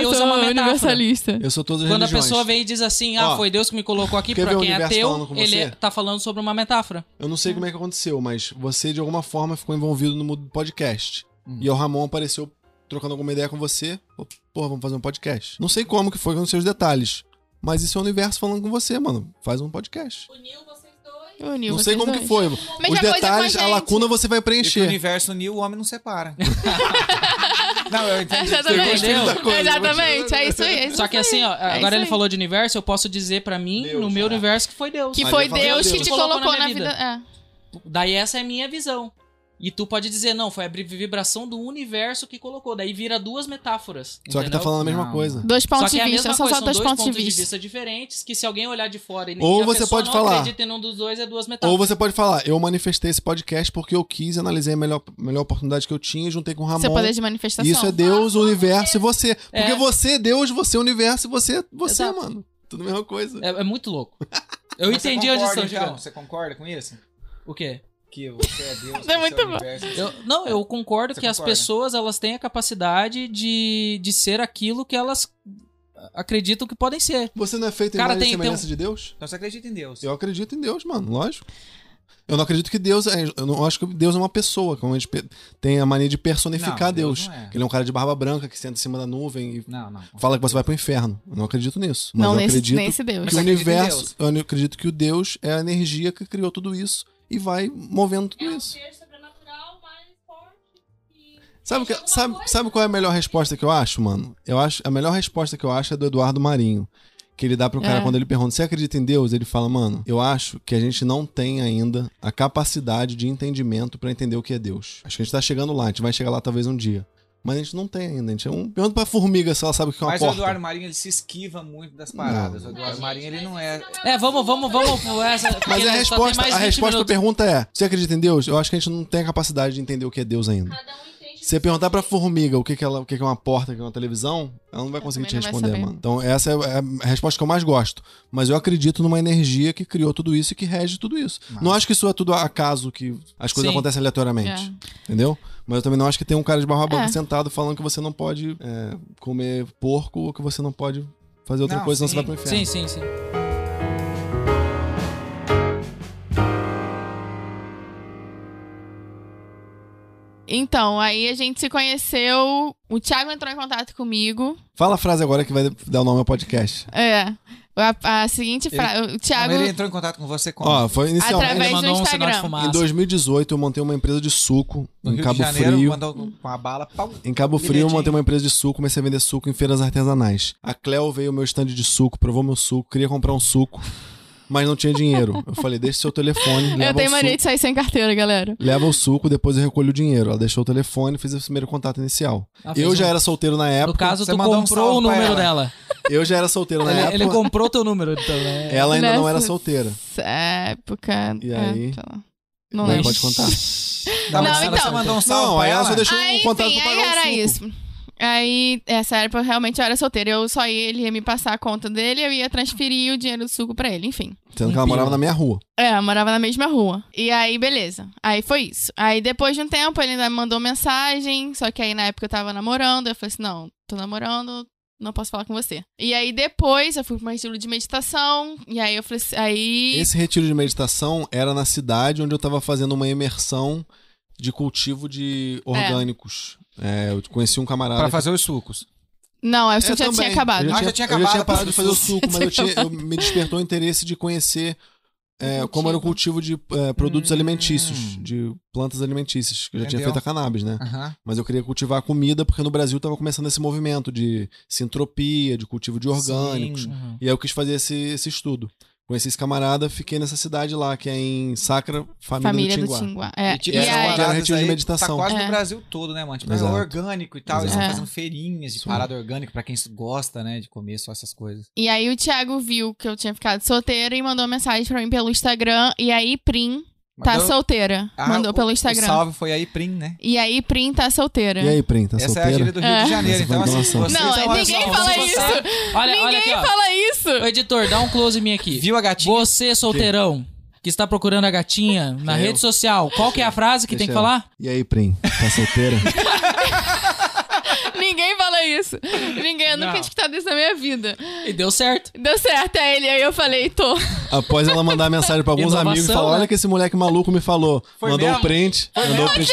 Deus é uma metáfora. universalista. Eu sou todas as Quando a pessoa vem e diz assim, ah, Ó, foi Deus que me colocou aqui, quer pra quem é ateu, falando com ele tá falando sobre uma metáfora. Eu não sei como é que aconteceu, mas você de alguma forma ficou envolvido no mundo do podcast. Hum. E o Ramon apareceu trocando alguma ideia com você. Pô, Porra, vamos fazer um podcast. Não sei como que foi, não sei os detalhes. Mas isso é o universo falando com você, mano. Faz um podcast. Uniu vocês dois. Uniu não sei como dois. que foi. Mesma Os a detalhes, a gente. lacuna você vai E que o preencher. universo uniu, o homem não separa. (laughs) não, eu entendi. Exatamente. coisa, Exatamente. É isso aí. é isso Só que aí. assim, ó, É agora ele aí. falou de universo, eu posso dizer pra mim, Deus, no meu é. universo, que foi Deus. Que foi Deus Deus. que te Colocou colocou na na vida. vida. É. Daí essa é a minha visão. E tu pode dizer, não, foi a vibração do universo que colocou. Daí vira duas metáforas. Só que tá entendeu? falando a mesma Não. coisa. Dois Só pontos que é de a vista. mesma São coisa, só dois pontos de vista. diferentes, que se alguém olhar de fora e, Ou a você pode não falar. acredita em um dos dois, é duas Ou metáforas. você pode falar, eu manifestei esse podcast porque eu quis, analisei a melhor, melhor oportunidade que eu tinha, juntei com o Ramon. Seu poder de manifestação. Isso é Deus, o universo e você. Porque É. você é Deus, você é o universo e você é você, Exato. mano. Tudo a mesma coisa. É, é muito louco. (laughs) Eu você entendi onde concorda, estão então? chegando. Você concorda com isso? O quê? Que você é Deus, (laughs) É muito é o bom. Eu, não, eu concordo Você que as concorda? pessoas elas têm a capacidade de, de ser aquilo que elas acreditam que podem ser. Você não é feito em Cara, imagem tem- tem semelhança de Deus? Então você acredita em Deus. Eu acredito em Deus, mano, lógico. Eu não acredito que Deus é. Eu não acho que Deus é uma pessoa, como a gente tem a mania de personificar Não, Deus Deus. não é. Ele é um cara de barba branca que senta em cima da nuvem e Não, não. fala que você vai pro inferno. Eu não acredito nisso. Mas Não, eu nesse, acredito nesse Deus. Que o universo. Eu acredito que o Deus é a energia que criou tudo isso e vai movendo tudo É isso. Sabe, que- sabe, sabe qual é a melhor resposta que eu acho, mano? Eu acho a melhor resposta que eu acho é do Eduardo Marinho. Que ele dá pro cara É. quando ele pergunta: Você acredita em Deus? Ele fala, mano, eu acho que a gente não tem ainda a capacidade de entendimento pra entender o que é Deus. Acho que a gente tá chegando lá, a gente vai chegar lá talvez um dia. Mas a gente não tem ainda. A gente é um. Pergunta pra formiga se ela sabe o que é uma Mas o porta. Eduardo Marinho ele se esquiva muito das paradas. O Eduardo Marinho ele não é. É, vamos, vamos, vamos por essa. Mas a resposta, a 20 resposta pra minutos. pergunta é: Você acredita em Deus? Eu acho que a gente não tem a capacidade de entender o que é Deus ainda. Cada um. Se você perguntar pra formiga o que, que, ela, o que, que é uma porta, o que é uma televisão, ela não vai Eu conseguir te responder, mano. Então, essa é a resposta que eu mais gosto. Mas eu acredito numa energia que criou tudo isso e que rege tudo isso. Não acho que isso é tudo acaso, que as coisas Sim. acontecem aleatoriamente. É. Entendeu? Mas eu também não acho que tem um cara de barba branca É. sentado falando que você não pode é, comer porco ou que você não pode fazer outra Não, coisa, senão sim. você vai pro inferno. Sim, sim, sim. Então, aí a gente se conheceu. O Thiago entrou em contato comigo. Fala a frase agora que vai dar o nome ao podcast. É. A, a seguinte frase. O Thiago. Ele entrou em contato com você como? Ó, foi inicialmente. Através Ele do mandou um sinal de fumaça. Em 2018, eu montei uma empresa de suco no em Rio Cabo de Janeiro, Frio. mandou com a bala. Pau. Em Cabo Frio, eu montei uma empresa de suco, comecei a vender suco em feiras artesanais. A Cleo veio ao meu stand de suco, provou meu suco, queria comprar um suco, mas não tinha dinheiro. Eu falei, deixa seu telefone, leva Eu tenho o mania suco. de sair sem carteira, galera. Leva o suco, depois eu recolho o dinheiro. Ela deixou o telefone, fiz o primeiro contato inicial. Ah, fez eu um- já era solteiro na No época. caso, você tu mandou um comprou salve o número ela. dela. (laughs) Eu já era solteiro na Ele, época. ele comprou teu número, então, né? (laughs) Ela ainda não era Nessa solteira. época. E é, aí? lá. Não Não, lembro. pode contar. (laughs) Tá, Não, mas então. Você mandou um salve Não, pra aí ela só deixou Aí, um contato enfim, pra aí o era suco. isso. Aí, essa época realmente eu era solteira. Eu só ia, ele ia me passar a conta dele, eu ia transferir o dinheiro do suco pra ele, enfim. Sendo que ela morava na minha rua. É, eu morava na mesma rua. E aí, beleza. Aí foi isso. Aí depois de um tempo, ele ainda me mandou mensagem. Só que aí na época eu tava namorando. Eu falei assim: não, tô namorando, não posso falar com você. E aí depois eu fui pra um estilo de meditação. E aí eu falei assim: aí. Esse retiro de meditação era na cidade onde eu tava fazendo uma imersão de cultivo de orgânicos. É, eu conheci um camarada. Pra que- fazer os sucos. Não, eu É, já também. tinha acabado. Eu Ah, já, já tinha, tinha eu já tinha acabado parado de fazer o suco, mas eu Já (laughs) tinha, eu- me despertou o interesse de conhecer é, como era o cultivo. de é, produtos Hum. alimentícios, de plantas alimentícias, que eu já tinha Entendeu? feito a cannabis, né? Mas eu queria cultivar a comida porque no Brasil tava começando esse movimento de sintropia, de cultivo de orgânicos. Sim. Uhum. E aí eu quis fazer esse, esse estudo. Conheci esse camarada, fiquei nessa cidade lá, que é em Sacra, família, Família do do Tinguá. É. E, tipo, E aí, era paradas retiro de aí meditação. Tá quase É. no Brasil todo, né, mano? Tipo, é Exato. orgânico e tal. Eles Exato. estão fazendo feirinhas de Sim. parada orgânica pra quem gosta, né, de comer só essas coisas. E aí o Thiago viu que eu tinha ficado solteira e mandou mensagem pra mim pelo Instagram. E aí, Prim tá Mandou- solteira. Ah, mandou o- pelo O Instagram. salve foi aí, Prim, né? E aí, Prim tá solteira. E aí, Prim, tá Essa é a solteira? gíria do Rio É. de Janeiro. Foi Então, assim, vocês, Não, olha ninguém só, fala isso. Olha, olha Ninguém aqui, ó. fala isso. Ô, editor, dá um close em mim aqui. Viu a gatinha? Você, solteirão, que está procurando a gatinha na Eu. rede social, qual que é a frase que tem que Deixa eu- falar? E aí, Prim, tá solteira? (laughs) Isso. Ninguém, eu nunca tinha escutado isso na minha vida. E deu certo. Deu certo, é ele. Aí eu falei, tô. Após ela mandar mensagem pra alguns Inovação, amigos e falar: né? Olha que esse moleque maluco me falou. Foi mandou um mesmo? print. mandou um print.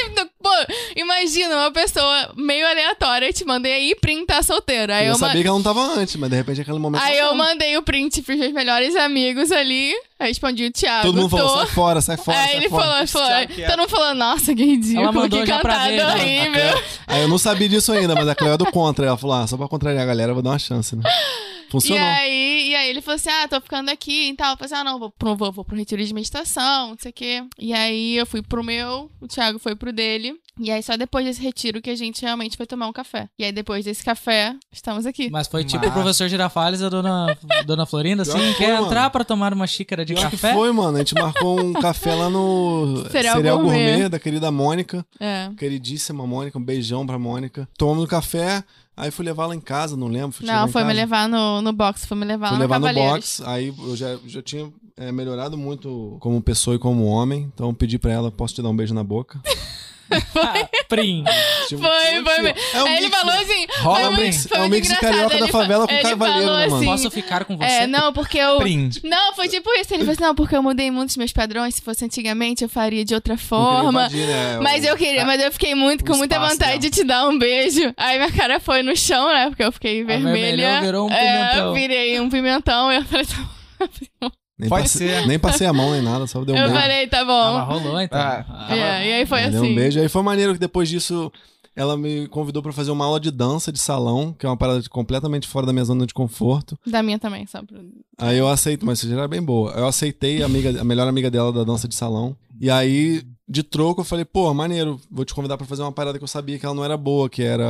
Pô, imagina uma pessoa meio aleatória, te mandei aí, Prim tá solteira. Aí eu eu, ma- sabia que ela não tava antes, mas de repente aquele momento. Aí eu mandei o print pros meus melhores amigos ali. Respondi o Thiago. Todo mundo tô. falou: sai fora, sai fora. Aí sai ele fora. falou, falou Thiago quieto. todo mundo falou, nossa, que ridículo, Ela mandou que ver, né? horrível. Aí eu não sabia disso ainda, mas a Cleo é do contra. Ela falou: ah, só pra contrariar a galera, eu vou dar uma chance, né? (laughs) E Funcionou. aí, e aí ele falou assim: ah, tô ficando aqui e tal. Eu falei assim: ah, não, vou pro, vou, vou pro retiro de meditação, não sei o quê. E aí eu fui pro meu, o Thiago foi pro dele. E aí só depois desse retiro que a gente realmente foi tomar um café. E aí depois desse café, estamos aqui. Mas foi tipo Mas- o professor Girafales e a dona, dona Florinda, assim, que foi, quer mano. entrar pra tomar uma xícara de Pior que café? foi, mano. A gente marcou um café lá no (laughs) Cereal Gourmet. da querida Mônica. É. Queridíssima Mônica, um beijão pra Mônica. Tomamos um café, aí fui levar ela em casa, não lembro. Não, foi me levar no, no box, foi me levar Fui lá levar no box, aí eu já, já tinha é, melhorado muito como pessoa e como homem, então eu pedi pra ela, posso te dar um beijo na boca? (laughs) Ah, Prim. Foi, tipo, foi. É um aí ele falou né? assim. Rola foi um mix. foi É um muito mix carioca da Ele favela com cavaleiro, né, mano? assim, Posso ficar com você? É, não, porque eu. Prim. Não, foi tipo isso. Ele falou assim: não, porque eu mudei muitos meus padrões. Se fosse antigamente, eu faria de outra forma. invadir, né, Mas o- eu queria, mas eu fiquei muito o com muita espaço vontade dela. de te dar um beijo. Aí minha cara foi no chão, né? Porque eu fiquei vermelha. vermelhou, virou um É, pimentão. eu virei um pimentão. E eu falei, (laughs) tá bom. Nem Pode passei, ser. Nem passei a mão nem nada, só deu um eu beijo. falei, tá Ah, bom. mas rolou, então. Ah, Ah, É, e aí foi Aí deu assim. um beijo. Aí foi maneiro que depois disso ela me convidou pra fazer uma aula de dança de salão, que é uma parada de- completamente fora da minha zona de conforto. Da minha também, só pra... Aí eu aceito, mas já era bem boa. Eu aceitei a, amiga, a melhor amiga dela da dança de salão. E aí, de troco, eu falei, pô, maneiro, vou te convidar pra fazer uma parada que eu sabia que ela não era boa, que era.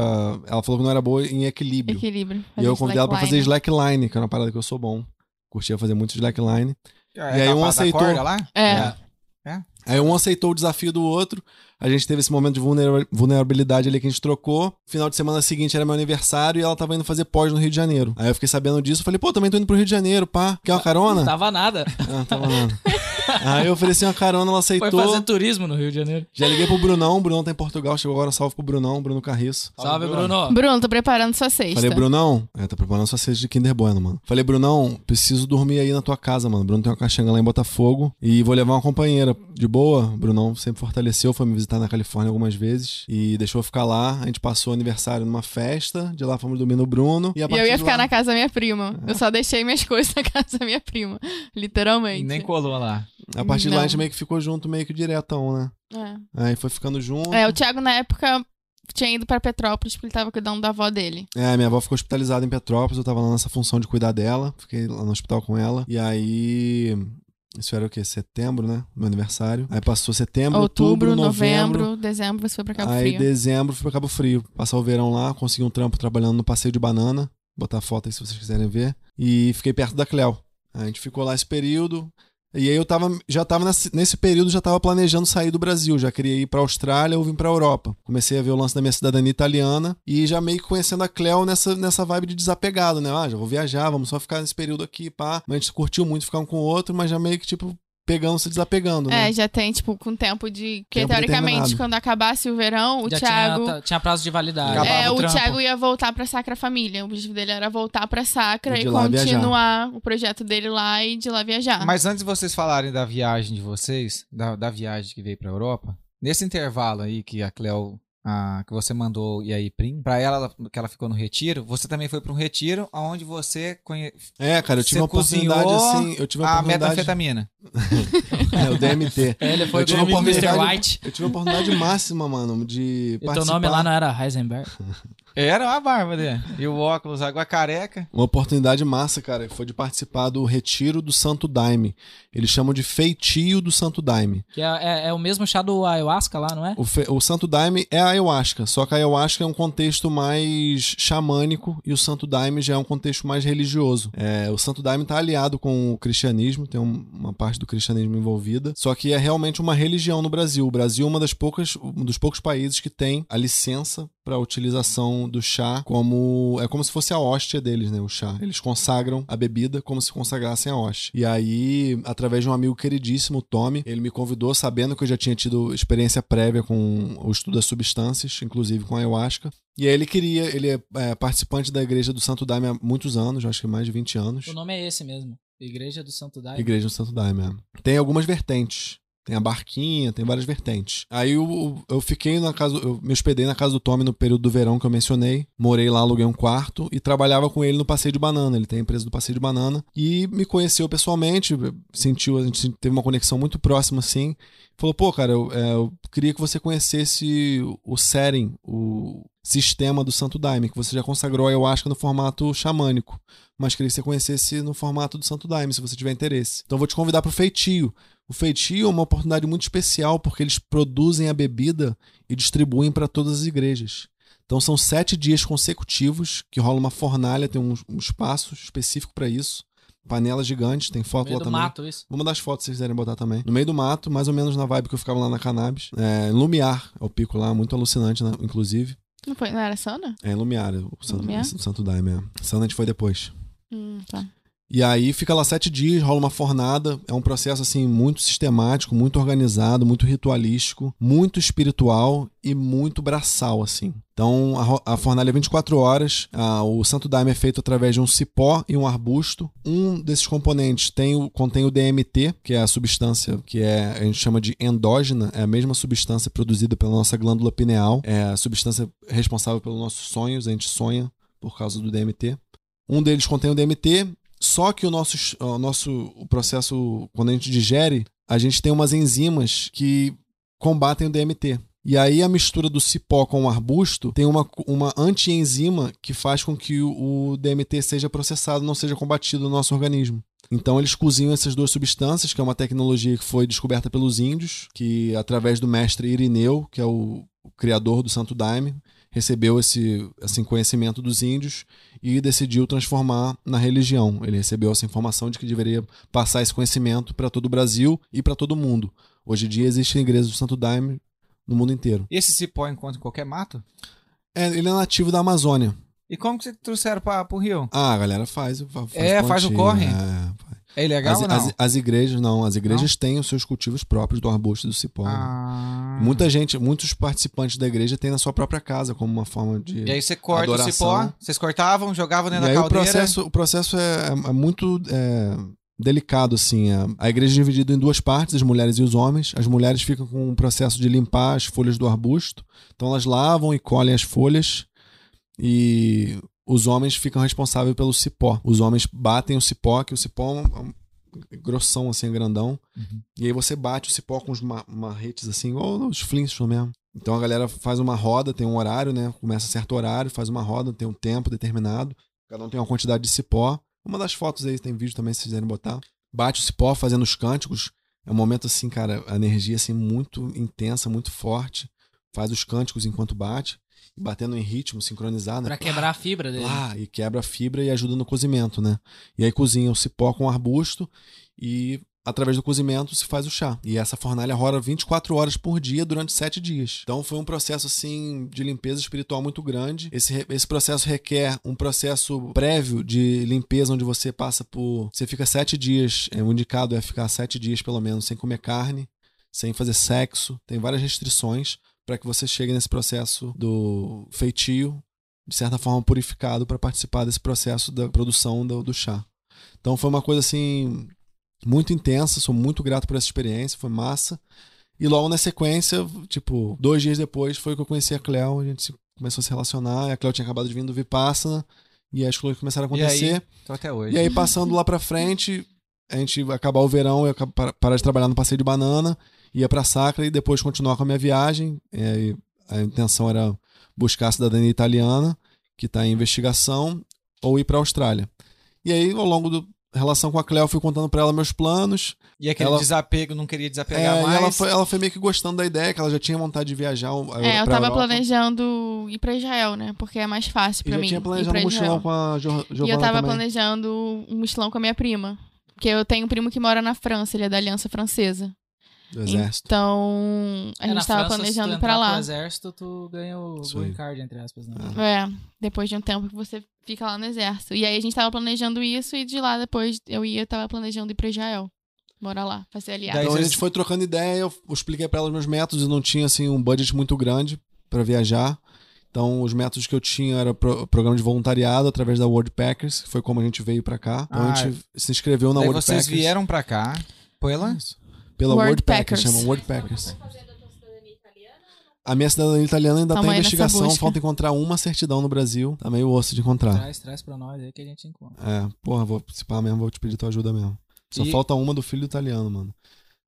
Ela falou que não era boa em equilíbrio. Equilíbrio. E eu convidei ela pra fazer slackline, que é uma parada que eu sou bom. Curtia fazer muito slackline. É, E aí um aceitou. corda lá? É. Aí um aceitou o desafio do outro. A gente teve esse momento de vulnera- vulnerabilidade ali que a gente trocou. Final de semana seguinte era meu aniversário e ela tava indo fazer pós no Rio de Janeiro. Aí eu fiquei sabendo disso, falei, pô, também tô indo pro Rio de Janeiro, pá. Quer uma carona? Não tava nada. Ah, tava nada. Aí eu ofereci uma carona, ela Foi aceitou. fazer turismo no Rio de Janeiro. Já liguei pro Brunão, o Brunão tá em Portugal, chegou agora, salve pro Brunão, Bruno Carriço. Salve, Bruno. Bruno, tô preparando sua sexta. Falei, Brunão, é, tá preparando sua cesta de Kinder Bueno, mano. Falei, Brunão, preciso dormir aí na tua casa, mano. Bruno tem uma caixanga lá em Botafogo e vou levar uma companheira. De boa, Brunão sempre fortaleceu, foi me visitar na Califórnia algumas vezes e deixou eu ficar lá. A gente passou o aniversário numa festa, de lá fomos dormir no Bruno. E, a E eu ia ficar lá- na casa da minha prima. Eu só deixei minhas (laughs) coisas na casa da minha prima. Literalmente. Nem colou lá. A partir de lá a Não. gente meio que ficou junto, meio que diretão, né? É. Aí foi ficando junto. É, o Thiago na época tinha ido pra Petrópolis porque ele tava cuidando da avó dele. É, minha avó ficou hospitalizada em Petrópolis, eu tava lá nessa função de cuidar dela, fiquei lá no hospital com ela. E aí. Isso era o quê? Setembro, né? Meu aniversário. Aí passou setembro, Outubro, outubro, novembro. novembro, dezembro você foi pra Cabo aí Frio. dezembro fui pra Cabo Frio. Passar o verão lá, consegui um trampo trabalhando no passeio de banana. Botar foto aí se vocês quiserem ver. E fiquei perto da Cleo. A gente ficou lá esse período. E aí eu tava, já tava nesse, período, já tava planejando sair do Brasil. Já queria ir pra Austrália ou vir pra Europa. Comecei a ver o lance da minha cidadania italiana e já meio que conhecendo a Cleo nessa, nessa vibe de desapegado, né? Ah, já vou viajar, vamos só ficar nesse período aqui, pá. Mas a gente curtiu muito ficar um com o outro, mas já meio que, tipo, pegando, se desapegando, né? É, já tem, tipo, com tempo de. Porque Tempo teoricamente, quando acabasse o verão, o Já Thiago. tinha, tinha prazo de validade. Acabava É, o o. Thiago ia voltar pra Sacra Família. O objetivo dele era voltar pra Sacra E e, continuar o projeto dele lá e de lá viajar. Mas antes de vocês falarem da viagem de vocês, da, da viagem que veio pra Europa, nesse intervalo aí que a Cleo, a, que você mandou e aí Prim, pra ela, que ela ficou no retiro, você também foi pra um retiro onde você conhe... É, cara, eu tive Você uma oportunidade assim. Eu tive uma a oportunidade. metanfetamina. É, o DMT. Ele foi Eu tive o uma Mr. oportunidade- White. Eu tive a oportunidade máxima, mano, de E teu participar. nome lá não era Heisenberg? (laughs) Era uma barba dele. E o óculos, água careca. Uma oportunidade massa, cara, foi de participar do Retiro do Santo Daime. Eles chamam de Feitio do Santo Daime. Que é, é- é o mesmo chá do ayahuasca lá, não é? O, fe- o Santo Daime é a ayahuasca, só que a ayahuasca é um contexto mais xamânico e o Santo Daime já é um contexto mais religioso. É, o Santo Daime tá aliado com o cristianismo, tem um- uma parte do cristianismo envolvida, só que é realmente uma religião no Brasil. O Brasil é uma das poucas, um dos poucos países que tem a licença para a utilização do chá como é como se fosse a hóstia deles, né, o chá. Eles consagram a bebida como se consagrassem a hóstia. E aí, através de um amigo queridíssimo, o Tommy, ele me convidou sabendo que eu já tinha tido experiência prévia com o estudo das substâncias, inclusive com a ayahuasca. E aí ele queria, ele é, é, participante da igreja do Santo Daime há muitos anos, acho que mais de 20 anos. O nome é esse mesmo. Igreja do Santo Daime. Igreja do Santo Daime, é. Tem algumas vertentes. Tem a barquinha, tem várias vertentes. Aí eu, eu fiquei na casa, eu me hospedei na casa do Tommy no período do verão que eu mencionei. Morei lá, aluguei um quarto e trabalhava com ele no Passeio de Banana. Ele tem a empresa do Passeio de Banana. E me conheceu pessoalmente, sentiu, a gente teve uma conexão muito próxima assim. Falou, pô, cara, eu, é, eu queria que você conhecesse o setting, o sistema do Santo Daime, que você já consagrou a ayahuasca no formato xamânico mas queria que você conhecesse no formato do Santo Daime, se você tiver interesse. Então vou te convidar para o feitio. O feitio é uma oportunidade muito especial porque eles produzem a bebida e distribuem para todas as igrejas. Então são sete dias consecutivos que rola uma fornalha, tem um, um espaço específico para isso. Panela gigante, tem No foto meio lá do também. mato, isso. Vou mandar as fotos se vocês quiserem botar também. No meio do mato, mais ou menos na vibe que eu ficava lá na Cannabis. É, Lumiar é o pico lá, muito alucinante, né, inclusive. Não, foi, não era Sana? É, Lumiar, o Santo, Lumiar? Santo Daime. É. Sana a gente foi depois. Hum, tá. E aí fica lá sete dias, rola uma fornada. É um processo assim muito sistemático, muito organizado, muito ritualístico, muito espiritual e muito braçal assim. Então a, a fornalha é 24 horas. ah, o Santo Daime é feito através de um cipó e um arbusto. Um desses componentes tem o, contém o DMT, que é a substância que é, a gente chama de endógena, é a mesma substância produzida pela nossa glândula pineal, é a substância responsável pelos nossos sonhos, a gente sonha por causa do DMT. Um deles contém o DMT, só que o nosso, o nosso o processo, quando a gente digere, a gente tem umas enzimas que combatem o DMT. E aí a mistura do cipó com o arbusto tem uma, uma antienzima que faz com que o, o DMT seja processado, não seja combatido no nosso organismo. Então eles cozinham essas duas substâncias, que é uma tecnologia que foi descoberta pelos índios, que através do mestre Irineu, que é o, o criador do Santo Daime, recebeu esse assim, conhecimento dos índios e decidiu transformar na religião. Ele recebeu essa informação de que deveria passar esse conhecimento para todo o Brasil e para todo mundo. Hoje em dia existem igrejas do Santo Daime no mundo inteiro. E esse cipó encontra em qualquer mato? É, ele é nativo da Amazônia. E como que vocês trouxeram pra, pro Rio? Ah, a galera faz. faz É, faz o corre. é, faz. É ilegal As, ou não? as- as igrejas, não. As igrejas têm os seus cultivos próprios do arbusto e do cipó. né? Ah. Muita gente, muitos participantes da igreja têm na sua própria casa como uma forma de. E aí você corta o Adoração. cipó, vocês cortavam, jogavam E dentro aí da o caldeira. processo, o processo é, é- é muito é, delicado, assim. é. A igreja é dividida em duas partes, as mulheres e os homens. As mulheres ficam com o processo de limpar as folhas do arbusto. Então elas lavam e colhem as folhas. E os homens ficam responsáveis pelo cipó. Os homens batem o cipó, que o cipó é um- é um grossão, assim, grandão. Uhum. E aí você bate o cipó com os ma- marretes, assim, igual os Flintstones mesmo. Então a galera faz uma roda, tem um horário, né? Começa a certo horário, faz uma roda, tem um tempo determinado. Cada um tem uma quantidade de cipó. Uma das fotos aí, tem vídeo também, se quiserem botar. Bate o cipó fazendo os cânticos. É um momento assim, cara, a energia assim muito intensa, muito forte. Faz os cânticos enquanto bate. Batendo em ritmo, sincronizado. Pra né? quebrar a fibra dele. Lá, e quebra a fibra e ajuda no cozimento, né? E aí cozinha o cipó com o arbusto e através do cozimento se faz o chá. E essa fornalha roda 24 horas por dia durante 7 dias. Então foi um processo assim de limpeza espiritual muito grande. Esse, esse processo requer um processo prévio de limpeza onde você passa por, você fica 7 dias, é, o indicado é ficar 7 dias pelo menos sem comer carne, sem fazer sexo, tem várias restrições para que você chegue nesse processo do feitio de certa forma purificado para participar desse processo da produção do, do chá. Então foi uma coisa assim muito intensa, sou muito grato por essa experiência, foi massa. E logo na sequência, tipo, dois dias depois foi que eu conheci a Cleo, a gente começou a se relacionar, e a Cleo tinha acabado de vir do Vipassana, e as coisas começaram a E aí? acontecer. Até hoje. E aí, passando lá pra frente, a gente acabar o verão, eu para- parar de trabalhar no passeio de banana, ia pra Sacra e depois continuar com a minha viagem. Aí, a intenção era buscar a cidadania italiana, que tá em investigação, ou ir pra Austrália. E aí, ao longo da relação com a Cleo, eu fui contando pra ela meus planos. E aquele ela- desapego, não queria desapegar É, mais. ela foi, ela foi meio que gostando da ideia, que ela já tinha vontade de viajar. É, eu tava Europa. planejando ir pra Israel, né? Porque é mais fácil pra já mim. tinha ir planejado um mochilão Israel. com a Jo- Giovana E eu tava também. planejando um mochilão com a minha prima. Porque eu tenho um primo que mora na França, ele é da Aliança Francesa. Do exército. Então, a É, gente tava França, planejando se ir tu pra entrar lá. pro exército, tu ganha o Isso green card, entre aspas, né? Ah. É, depois de um tempo que você fica lá no exército. E aí a gente tava planejando isso e de lá depois eu ia, tava planejando ir pra Israel. Morar lá, fazer aliado. Daí Então a vocês- gente foi trocando ideia, eu expliquei pra ela os meus métodos, eu não tinha assim um budget muito grande pra viajar. Então os métodos que eu tinha era pro, programa de voluntariado através da Worldpackers, que foi como a gente veio pra cá. Então Ah, a gente se inscreveu na Daí Worldpackers. vocês vieram pra cá. Pela? Pela Worldpackers. Worldpackers, chama Worldpackers. Tá fazendo a tua cidadania italiana? A minha cidadania italiana ainda Tamo tá em aí nessa investigação, falta encontrar uma certidão no Brasil. Tá meio osso de encontrar. Traz, traz pra nós aí que a gente encontra. É, porra, vou participar mesmo, vou te pedir tua ajuda mesmo. Só E- falta uma do filho italiano, mano.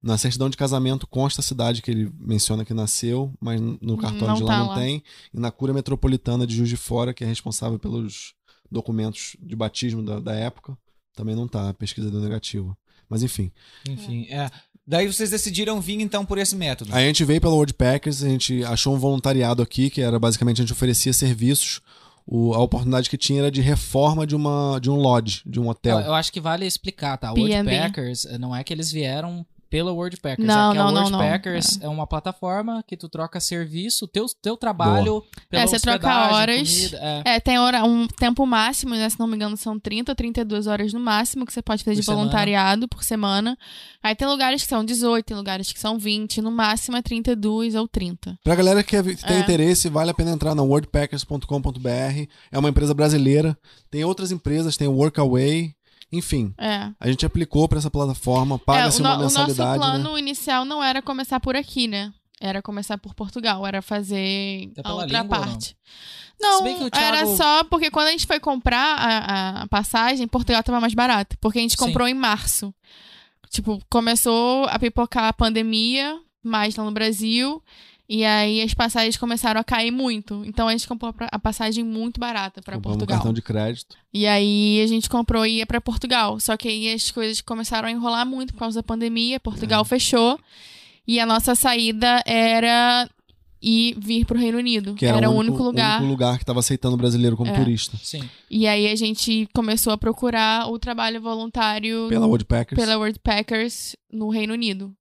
Na certidão de casamento consta a cidade que ele menciona que nasceu, mas no cartório Não de lá tá não lá. tem. E na cura metropolitana de Juiz de Fora, que é responsável pelos documentos de batismo da, da época, também não tá. A pesquisa deu negativo. Mas enfim. Enfim, é. Daí vocês decidiram vir então por esse método. Aí a gente veio pela Worldpackers, a gente achou um voluntariado aqui, que era basicamente a gente oferecia serviços. O- a oportunidade que tinha era de reforma de, uma, de um lodge, de um hotel. Eu, eu acho que vale explicar, tá? B&B. Wordpackers eh, não é que eles vieram pela Wordpackers. Não, é que a não, não, não. Wordpackers é. uma plataforma que tu troca serviço, teu, teu trabalho pela É, você troca horas. comida, é. É, tem hora, um tempo máximo, né? Se não me engano, são 30 ou 32 horas no máximo que você pode fazer Por de semana. voluntariado por semana. Aí tem lugares que são 18, tem lugares que são 20, no máximo é 32 ou 30. Pra galera que quer- que tem É. interesse, vale a pena entrar na wordpackers.com.br. É uma empresa brasileira. Tem outras empresas, tem o Workaway. Enfim, É. a gente aplicou pra essa plataforma, É, paga-se o, uma no- o nosso mensalidade. plano né? inicial não era começar por aqui, né? Era começar por Portugal, era fazer É a outra língua não? parte. Não, Se bem que o era Thiago- só porque quando a gente foi comprar a, a passagem, Portugal tava mais barato. Porque a gente Sim. comprou em março. Tipo, começou a pipocar a pandemia, mais lá no Brasil. E aí as passagens começaram a cair muito. Então a gente comprou a passagem muito barata pra Compramos um Portugal. cartão de crédito. E aí a gente comprou e ia pra Portugal. Só que aí as coisas começaram a enrolar muito por causa da pandemia. É. Portugal fechou. E a nossa saída era ir vir pro Reino Unido. Que era, era o o único lugar. único lugar que estava aceitando o brasileiro como É. turista. Sim. E aí a gente começou a procurar o trabalho voluntário Pela Worldpackers. pela Worldpackers no Reino Unido.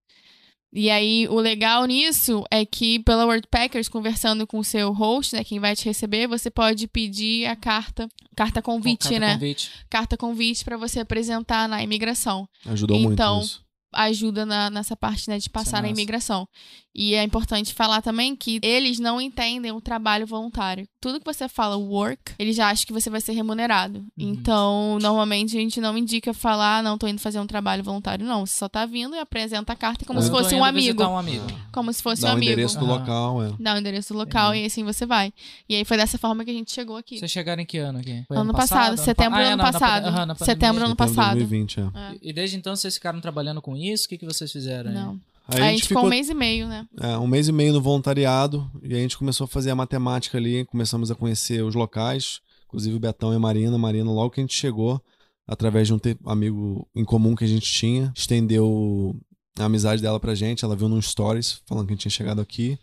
E aí, o legal nisso é que pela Wordpackers, conversando com o seu host, né, quem vai te receber, você pode pedir a carta, carta convite, Carta né? convite. Carta convite para você apresentar na imigração. Ajudou Então, muito isso. Ajuda na- nessa parte, né, de passar é na imigração. E é importante falar também que eles não entendem o trabalho voluntário. Tudo que você fala work, eles já acham que você vai ser remunerado. Uhum. Então, normalmente a gente não indica falar, ah, não, tô indo fazer um trabalho voluntário. Não, você só tá vindo e apresenta a carta como Eu se fosse um amigo. um amigo. Como se fosse Dá um o amigo. endereço do Aham. local, é. Dá o endereço do local e assim você vai. E aí foi dessa forma que a gente chegou aqui. Vocês chegaram em que ano aqui? Foi Ano passado, setembro do pa- ano passado. na. Setembro do ano Setembro de passado. 2020, é. É. E desde então vocês ficaram trabalhando com isso? O que, que vocês fizeram? aí? Não. Aí a gente ficou um mês e meio, né? É, um mês e meio no voluntariado e a gente começou a fazer a matemática ali, começamos a conhecer os locais, inclusive o Betão e a Marina. A Marina, logo que a gente chegou, através de um amigo em comum que a gente tinha, estendeu a amizade dela pra gente. Ela viu num stories falando que a gente tinha chegado aqui.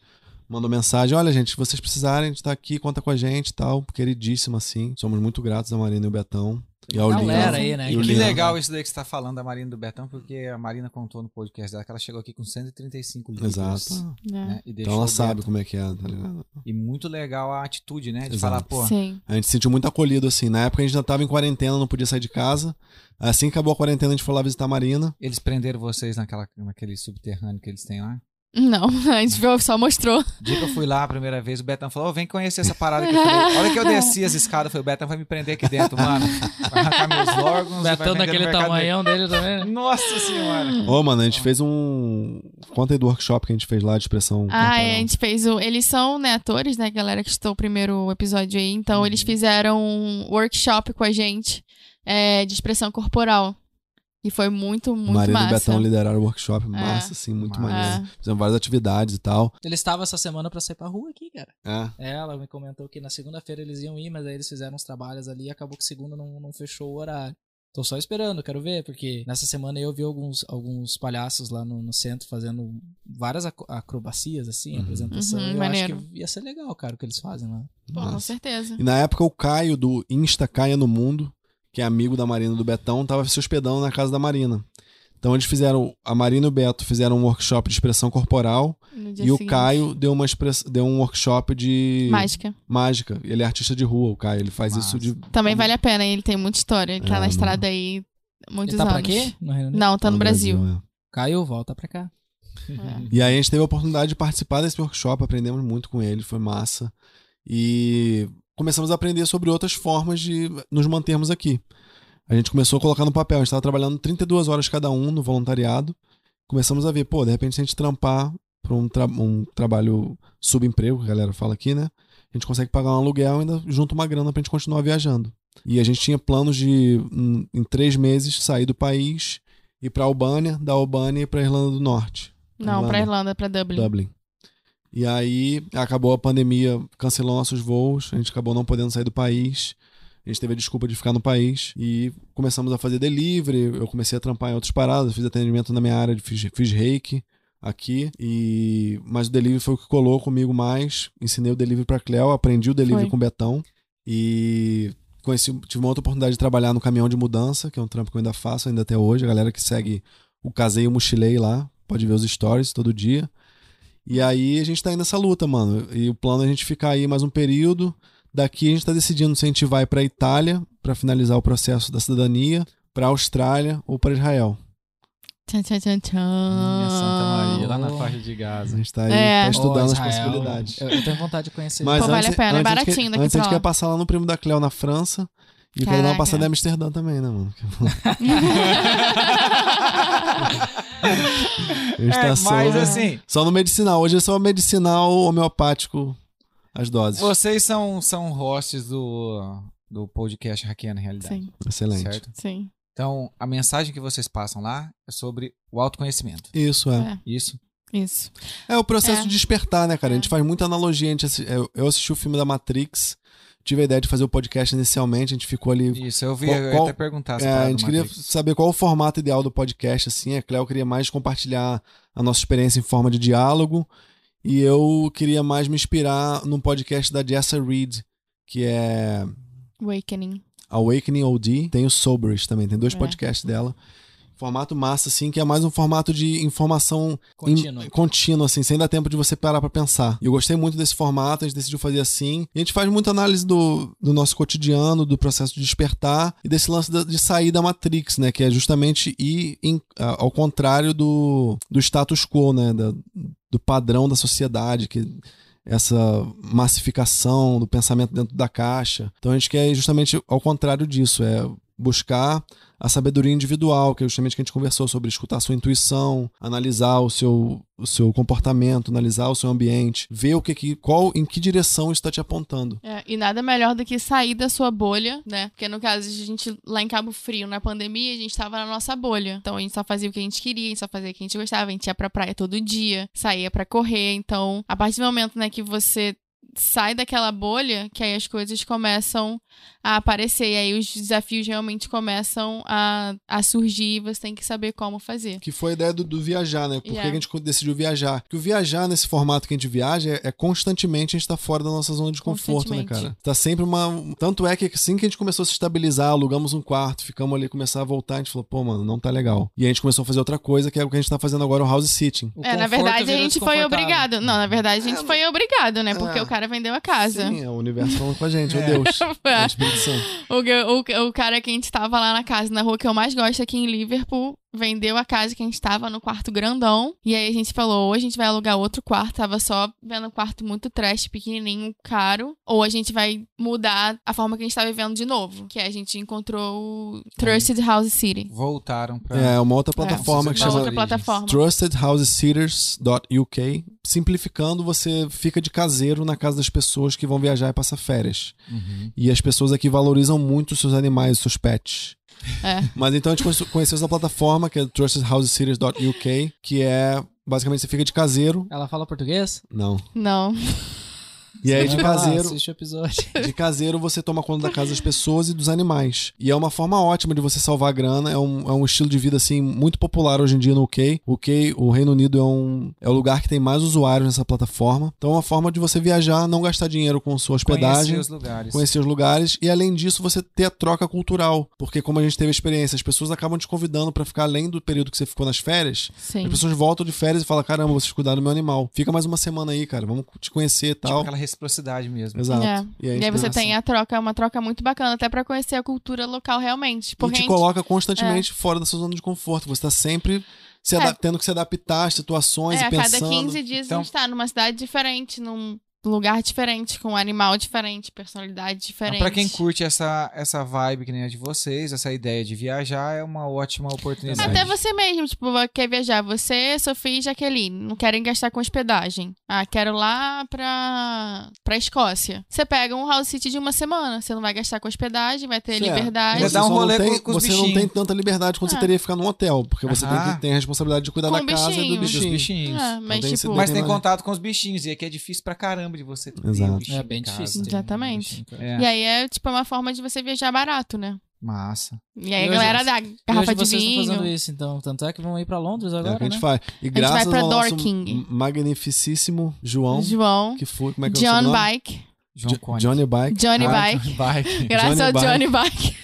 Mandou mensagem: Olha, gente, se vocês precisarem, a gente tá aqui, conta com a gente e tal. Queridíssima, assim. Somos muito gratos a Marina e o Betão. E ao Galera Leandro. aí, né? E o Que legal isso daí que você tá falando da Marina do Betão, porque a Marina contou no podcast dela que ela chegou aqui com 135 livros. Exato. né? E Então ela sabe como é que é, tá ligado? E muito legal a atitude, né? De Exato. falar, pô, Sim. A gente se sentiu muito acolhido, assim. Na época a gente ainda tava em quarentena, não podia sair de casa. Assim que acabou a quarentena, a gente foi lá visitar a Marina. eles prenderam vocês naquela, naquele subterrâneo que eles têm lá. Não, (laughs) a gente viu- só mostrou. O dia que eu fui lá a primeira vez, o Betão falou: "Ô, vem conhecer essa parada aqui. Eu falei, A hora que eu desci as escadas, falei: o Betão vai me prender aqui dentro, mano. Vai arrancar meus órgãos. Betão daquele tamanhão dele também. negro." Nossa senhora. Ô, mano, a gente fez um. Conta aí do workshop que a gente fez lá de expressão. Ah, corporal. é, a gente fez o. Eles são, né, atores, né, galera que estou o primeiro episódio aí. Então, eles fizeram um workshop com a gente é, de expressão corporal. E foi muito, muito Marina e massa. Betão lideraram o workshop. Massa, assim, muito Massa. maneiro. Fizemos várias atividades e tal. Ele estava essa semana pra sair pra rua aqui, cara. É. É, Ela me comentou que na segunda-feira eles iam ir, mas aí eles fizeram uns trabalhos ali e acabou que segunda não, não fechou o horário. Tô só esperando, quero ver, porque nessa semana eu vi alguns, alguns palhaços lá no, no centro fazendo várias acrobacias, assim, Uhum. apresentação. Uhum, e eu maneiro. acho que ia ser legal, cara, o que eles fazem lá. Pô, com certeza. E na época o Caio do Insta Caia no Mundo, que é amigo da Marina do Betão, tava se hospedando na casa da Marina. Então eles fizeram, a Marina e o Beto fizeram um workshop de expressão corporal No e o seguinte. Caio deu, uma express, deu um workshop de Mágica. mágica. Ele é artista de rua, o Caio. Ele faz Massa. isso de. Também vale a pena, ele tem muita história. Ele tá É, na não. estrada aí muitos Ele tá anos. pra quê? No Unido? Não, tá no, Brasil. é. Caio, volta pra cá. É. E aí a gente teve a oportunidade de participar desse workshop, aprendemos muito com ele, foi massa. E começamos a aprender sobre outras formas de nos mantermos aqui. A gente começou a colocar no papel, a gente estava trabalhando 32 horas cada um no voluntariado. Começamos a ver, pô, de repente se a gente trampar para um, tra- um trabalho subemprego, que a galera fala aqui, né? A gente consegue pagar um aluguel e ainda junta uma grana pra gente continuar viajando. E a gente tinha planos de, em, em três meses, sair do país, ir pra Albânia, da Albânia pra Irlanda do Norte. Não, pra Irlanda, pra Dublin. Dublin. E aí acabou a pandemia, cancelou nossos voos, a gente acabou não podendo sair do país. A gente teve a desculpa de ficar no país e começamos a fazer delivery. Eu comecei a trampar em outras paradas, fiz atendimento na minha área, de fiz, fiz reiki aqui. E mas o delivery foi o que colou comigo mais. Ensinei o delivery para Cleo, aprendi o delivery Foi. com o Betão e conheci, tive uma outra oportunidade de trabalhar no caminhão de mudança, que é um trampo que eu ainda faço ainda até hoje. A galera que segue o Casei e o Mochilei lá, pode ver os stories todo dia. E aí a gente tá aí nessa luta, mano. E o plano é a gente ficar aí mais um período. Daqui a gente tá decidindo se a gente vai pra Itália pra finalizar o processo da cidadania, pra Austrália ou pra Israel. Tchan, tchan, tchan, tchan. Minha Santa Maria, lá na Oh. faixa de A Gaza. gente tá aí É. tá estudando Ó, as possibilidades. Eu, eu tenho vontade de conhecer. Mas Pô, vale antes, a pena, é a baratinho daqui Antes a gente lá. quer passar lá no primo da Cleo na França. E eu quero dar uma Caraca. passada em Amsterdã também, né, mano? (laughs) É, só, mas assim, só no medicinal. Hoje é só medicinal homeopático as doses. vocês são, são hosts do, do podcast Hackeando Realidade. Sim, Excelente. Certo? sim. Então, a mensagem que vocês passam lá é sobre o autoconhecimento. Isso, é. É, Isso. isso. É o processo É. de despertar, né, cara? A gente É. faz muita analogia. A gente eu assisti o filme da Matrix, tive a ideia de fazer o podcast inicialmente, a gente ficou ali. Isso, eu vi, Qual- eu ia qual- até perguntar É, a gente queria Matrix. saber qual o formato ideal do podcast, assim. A Cleo queria mais compartilhar a nossa experiência em forma de diálogo. E eu queria mais me inspirar num podcast da Jessa Reed, que é Awakening. Awakening OD. Tem o Sobers também, tem dois É. podcasts dela. Formato massa, assim, que é mais um formato de informação in- contínuo, assim, sem dar tempo de você parar pra pensar. E eu gostei muito desse formato, a gente decidiu fazer assim. E a gente faz muita análise do, do nosso cotidiano, do processo de despertar e desse lance da- de sair da Matrix, né? Que é justamente ir em- ao contrário do, do status quo, né? Da- do padrão da sociedade, que essa massificação do pensamento dentro da caixa. Então a gente quer justamente ao contrário disso, é buscar a sabedoria individual, que é justamente que a gente conversou sobre escutar a sua intuição, analisar o seu, o seu comportamento, analisar o seu ambiente, ver o que, que qual em que direção está te apontando. É, e nada melhor do que sair da sua bolha, né? Porque no caso, a gente lá em Cabo Frio, na pandemia, a gente tava na nossa bolha. Então a gente só fazia o que a gente queria, a gente só fazia o que a gente gostava, a gente ia pra praia todo dia, saía pra correr. Então, a partir do momento, né, que você sai daquela bolha, que aí as coisas começam a aparecer, e aí os desafios realmente começam a, a surgir e você tem que saber como fazer. Que foi a ideia do, do viajar, né? Por que Yeah. a gente decidiu viajar? Porque o viajar nesse formato que a gente viaja é, é constantemente a gente tá fora da nossa zona de conforto, né, cara? Tá sempre uma. Tanto é que assim que a gente começou a se estabilizar, alugamos um quarto, ficamos ali, começar a voltar, a gente falou, pô, mano, não tá legal. E a gente começou a fazer outra coisa, que é o que a gente tá fazendo agora, o house sitting. O É, na conforto verdade a gente foi obrigado. Não, na verdade a gente foi obrigado, né? Porque É. o cara vendeu a casa. Sim, é o universo falando com a gente, É. meu Deus. (laughs) É. o o, o cara que a gente tava lá na casa, na rua que eu mais gosto aqui em Liverpool, vendeu a casa que a gente tava no quarto grandão. E aí a gente falou, ou a gente vai alugar outro quarto, tava só vendo um quarto muito trash, pequenininho, caro. Ou a gente vai mudar a forma que a gente tá vivendo de novo. Que é, a gente encontrou o Trusted House City. Voltaram pra. É, uma outra plataforma É, que chama outra plataforma. Simplificando, você fica de caseiro na casa das pessoas que vão viajar e passar férias. Uhum. E as pessoas aqui valorizam muito os seus animais, os seus pets. É. (laughs) Mas então a gente conhece- conheceu essa plataforma, que é trustedhousesitters.uk, que é basicamente você fica de caseiro. Ela fala português? Não. Não. (laughs) E aí de lá, caseiro, Assiste o episódio. de caseiro você toma conta da casa das pessoas e dos animais. E é uma forma ótima de você salvar grana. É um, é um estilo de vida assim muito popular hoje em dia no UK. O UK, o Reino Unido é um é o lugar que tem mais usuários nessa plataforma. Então é uma forma de você viajar, não gastar dinheiro com sua hospedagem. Conhecer os lugares. Conhecer os lugares e além disso você ter a troca cultural, porque como a gente teve a experiência, as pessoas acabam te convidando pra ficar além do período que você ficou nas férias. Sim. As pessoas voltam de férias e falam: "Caramba, vocês cuidaram do meu animal. Fica mais uma semana aí, cara. Vamos te conhecer e Tipo tal". aquela reciprocidade mesmo. Exato. É. E, E aí você tem a troca, uma troca muito bacana, até pra conhecer a cultura local realmente. e Porque a te gente- coloca constantemente fora da sua zona de conforto. Você tá sempre se É. tendo que se adaptar às situações É, e a pensando. cada 15 dias Então- a gente tá numa cidade diferente, num lugar diferente, com um animal diferente, personalidade Então, diferente. pra quem curte essa, essa vibe que nem a de vocês, essa ideia de viajar é uma ótima oportunidade. Até você mesmo, tipo, quer viajar. Você, Sofia e Jaqueline, não querem gastar com hospedagem. Ah, quero lá pra, pra Escócia. Você pega um house city de uma semana. Você não vai gastar com hospedagem, vai ter liberdade. Você dá um rolê não tem, com- com os Você não bichinhos. tem tanta liberdade quando você Ah. teria que ficar num hotel, porque você tem, que, tem a responsabilidade de cuidar Com da casa e do bichinho. Dos bichinho. bichinhos. Ah, mas, tem esse tipo, Mas Tem tem mais- contato com os bichinhos, e aqui é difícil pra caramba de você ter Exato. um É bem em casa, difícil. um Exatamente. bichinho. É, E aí é, tipo, uma forma de você viajar barato, né? massa. E aí E a hoje- galera dá E garrafa hoje de vocês estão fazendo vinho. isso, então. Tanto é que vão ir pra Londres É agora, que a gente né? faz. E vai graças pra ao nosso Dorking. magnificíssimo João, João, que foi, como é que é o John? Bike. João Jo- Conte. Johnny Bike. Johnny Ah, Bike. Bike. Graças Johnny ao Bike. Johnny Bike.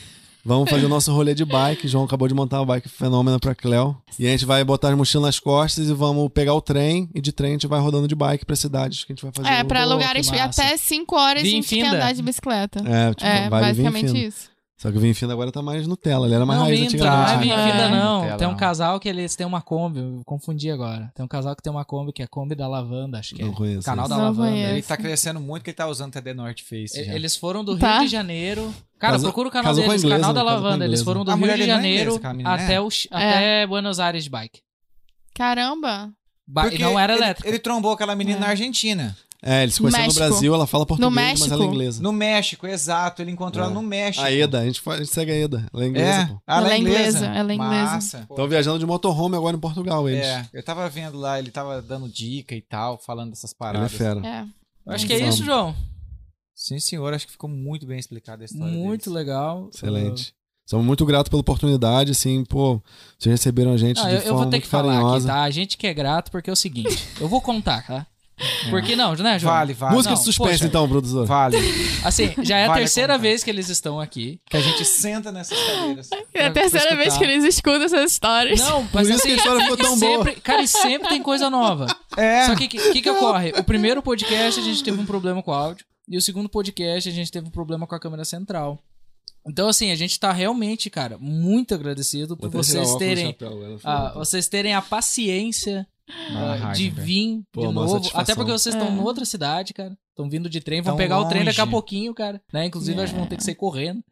Vamos fazer o nosso rolê de bike. João acabou de montar uma bike fenômeno pra Cleo. E a gente vai botar as mochilas nas costas e vamos pegar o trem. E de trem a gente vai rodando de bike pra cidades que a gente vai fazer. É, o- pra lugares até 5 horas a gente quer andar de bicicleta. É, tipo, É, basicamente isso. Só que o Vinfino agora tá mais Nutella. Ele era mais não, raiz minta, antigamente. não é minha Ah, vida, é. não. Nutella, Tem um não. casal que eles têm uma Kombi, eu confundi agora. Tem um casal que tem uma Kombi, que é a Kombi da Lavanda, acho que Não é. conheço Canal esse. da Não Lavanda. Ele conheço. tá crescendo muito que ele tá usando The North Face. E- já. Eles foram do Rio Tá. de Janeiro. Cara, Casou- procura o canal deles, inglesa, canal da Lavanda. Eles foram do A Rio de não é Janeiro inglesa, até, o, até Buenos Aires de bike. Caramba. Ba- Porque e não era ele- elétrico. Ele, trombou aquela menina É. na Argentina. É, eles se conheceram no México. Brasil, ela fala português, mas México. ela é inglesa. No México, exato. Ele encontrou É. ela no México. A Eda, a gente, a gente segue a Eda. Ela é inglesa, É, pô. ela, Ela é é inglesa. inglesa, ela é inglesa. Massa. Estão viajando de motorhome agora em Portugal, eles. É, eu tava vendo lá, ele tava dando dica e tal, falando dessas Ele é paradas. fera. É. Eu Acho que é isso, João. Sim, senhor, acho que ficou muito bem explicada a história Muito deles. legal. Excelente. Somos muito gratos pela oportunidade, assim, pô, vocês receberam a gente Ah, de eu, eu forma vou ter muito que falar carinhosa. aqui, tá? A gente que é grato porque é o seguinte. eu vou contar, tá? Porque não, né, João? Vale, vale. Música não, de suspense, poxa. então, produtor. Vale. Assim, já é a Vale terceira contar. vez que eles estão aqui. Que a gente senta nessas cadeiras. É a pra terceira vez que eles escutam essas histórias. Não, Por mas isso assim, que a história ficou tão boa. sempre, Cara, e sempre tem coisa nova. É. Só que o que, que, que ocorre? O primeiro podcast a gente teve um problema com o áudio. E o segundo podcast a gente teve um problema com a câmera central. Então, assim, a gente tá realmente, cara, muito agradecido por vocês terem, chapéu, ah, vocês terem a paciência Ah, de vir Pô, de novo. Até porque vocês estão É. em outra cidade, cara. Estão vindo de trem, vão Tão pegar o trem daqui a longe. pouquinho, cara. Né? Inclusive, É. acho que vão ter que sair correndo.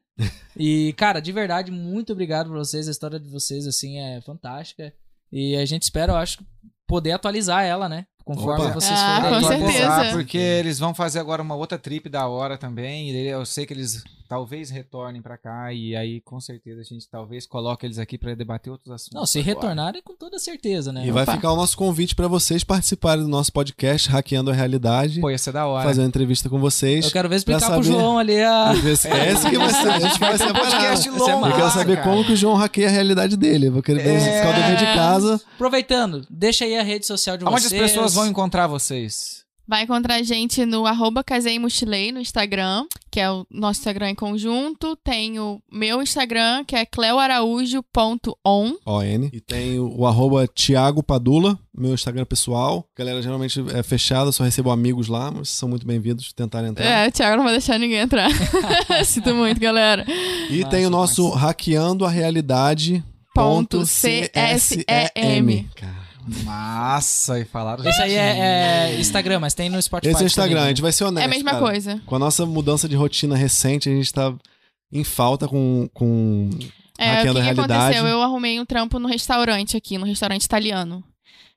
E, cara, de verdade, muito obrigado por vocês. A história de vocês, assim, é fantástica. E a gente espera, eu acho, poder atualizar ela, né? Conforme Opa. vocês Ah, forem. com Atualizar, certeza. Porque eles vão fazer agora uma outra trip da hora também. Eu sei que eles talvez retornem pra cá. E aí, com certeza, a gente talvez coloque eles aqui pra debater outros assuntos. Não, se agora. retornarem, com toda certeza, né? E vai Opa. ficar o nosso convite pra vocês participarem do nosso podcast Hackeando a Realidade. Pô, ia ser da hora. Fazer uma entrevista com vocês. Eu quero ver explicar Pra pro saber- João ali a. (laughs) Ver se- É esse que vai ser. Esse que vai ser a podcast longo. Eu quero saber cara. como que o João hackeia a realidade dele. Eu vou querer ver É. ficar o dever de casa. Aproveitando, deixa aí a rede social de Onde vocês. as pessoas vão encontrar vocês? Vai encontrar a gente no arroba Casei e Mochilei no Instagram, que é o nosso Instagram em conjunto. Tem o meu Instagram, que é cleoaraújo.on. ON. E tem o, arroba Thiago Padula, meu Instagram pessoal. Galera, geralmente é fechada, só recebo amigos lá, mas são muito bem-vindos tentar entrar. É, o Thiago não vai deixar ninguém entrar. (laughs) Sinto muito, galera. E tem o nosso massa. Hackeando a Realidade. Ponto ponto CSEM. Cara, Massa, e falaram. Esse aí é, é Instagram, mas tem no Spotify. Esse é o Instagram, a também, gente vai ser honesto. É a mesma cara. coisa. Com a nossa mudança de rotina recente, a gente tá em falta com. com... É, o que, a que realidade. aconteceu? Eu arrumei um trampo no restaurante aqui, no restaurante italiano.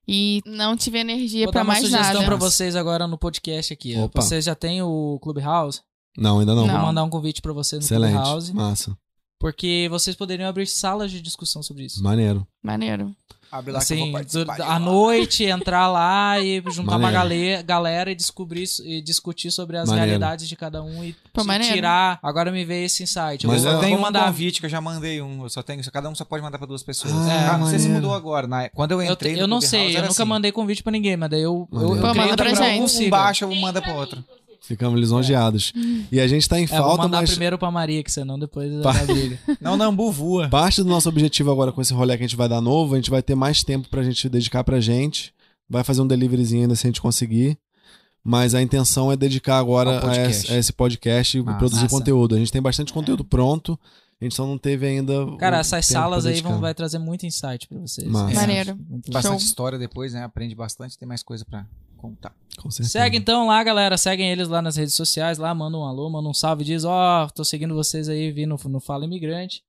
E não tive energia Vou pra dar uma mais sugestão nada. pra vocês agora no podcast aqui. Opa. Vocês já têm o Clubhouse? Não, ainda não. Não. Vou mandar um convite pra vocês no Excelente. Clubhouse. Massa. Porque vocês poderiam abrir salas de discussão sobre isso. Maneiro. Maneiro. Abre lá que eu Assim, vou à lá. noite, entrar lá e juntar uma Maneiro. gale- galera e descobrir e discutir sobre as Maneiro. realidades de cada um e Pô, tirar. Agora me veio esse insight. Eu Mas só é- tenho vou um mandar. convite que eu já mandei um. Eu só tenho. Cada um só pode mandar pra duas pessoas. Ah, Ah, não sei se mudou agora. Na, quando eu Eu, entrei. eu no não sei, eu nunca assim. mandei convite pra ninguém, mas daí eu, eu, eu Pô, creio manda pra pra gente. Um baixa, um manda pro outro. Ficamos lisonjeados. E a gente tá em É, vou falta, mandar mas primeiro pra Maria, que senão depois dá briga. (laughs) Não, Nambu voa. parte do nosso objetivo agora com esse rolê que a gente vai dar novo, a gente vai ter mais tempo pra gente dedicar pra gente. Vai fazer um deliveryzinho ainda se a gente conseguir. Mas a intenção é dedicar agora a a esse podcast e produzir Massa. conteúdo. A gente tem bastante conteúdo pronto, a gente só não teve ainda. Cara, essas tempo salas aí vão, vai trazer muito insight pra vocês. Massa. Eu Maneiro. Bastante Show. história depois, né? Aprende bastante, tem mais coisa pra contar. Com certeza. Segue então lá, galera. Seguem eles lá nas redes sociais. Lá, manda um alô, manda um salve. Diz: Ó, tô seguindo vocês aí, vi no, no Fala Imigrante.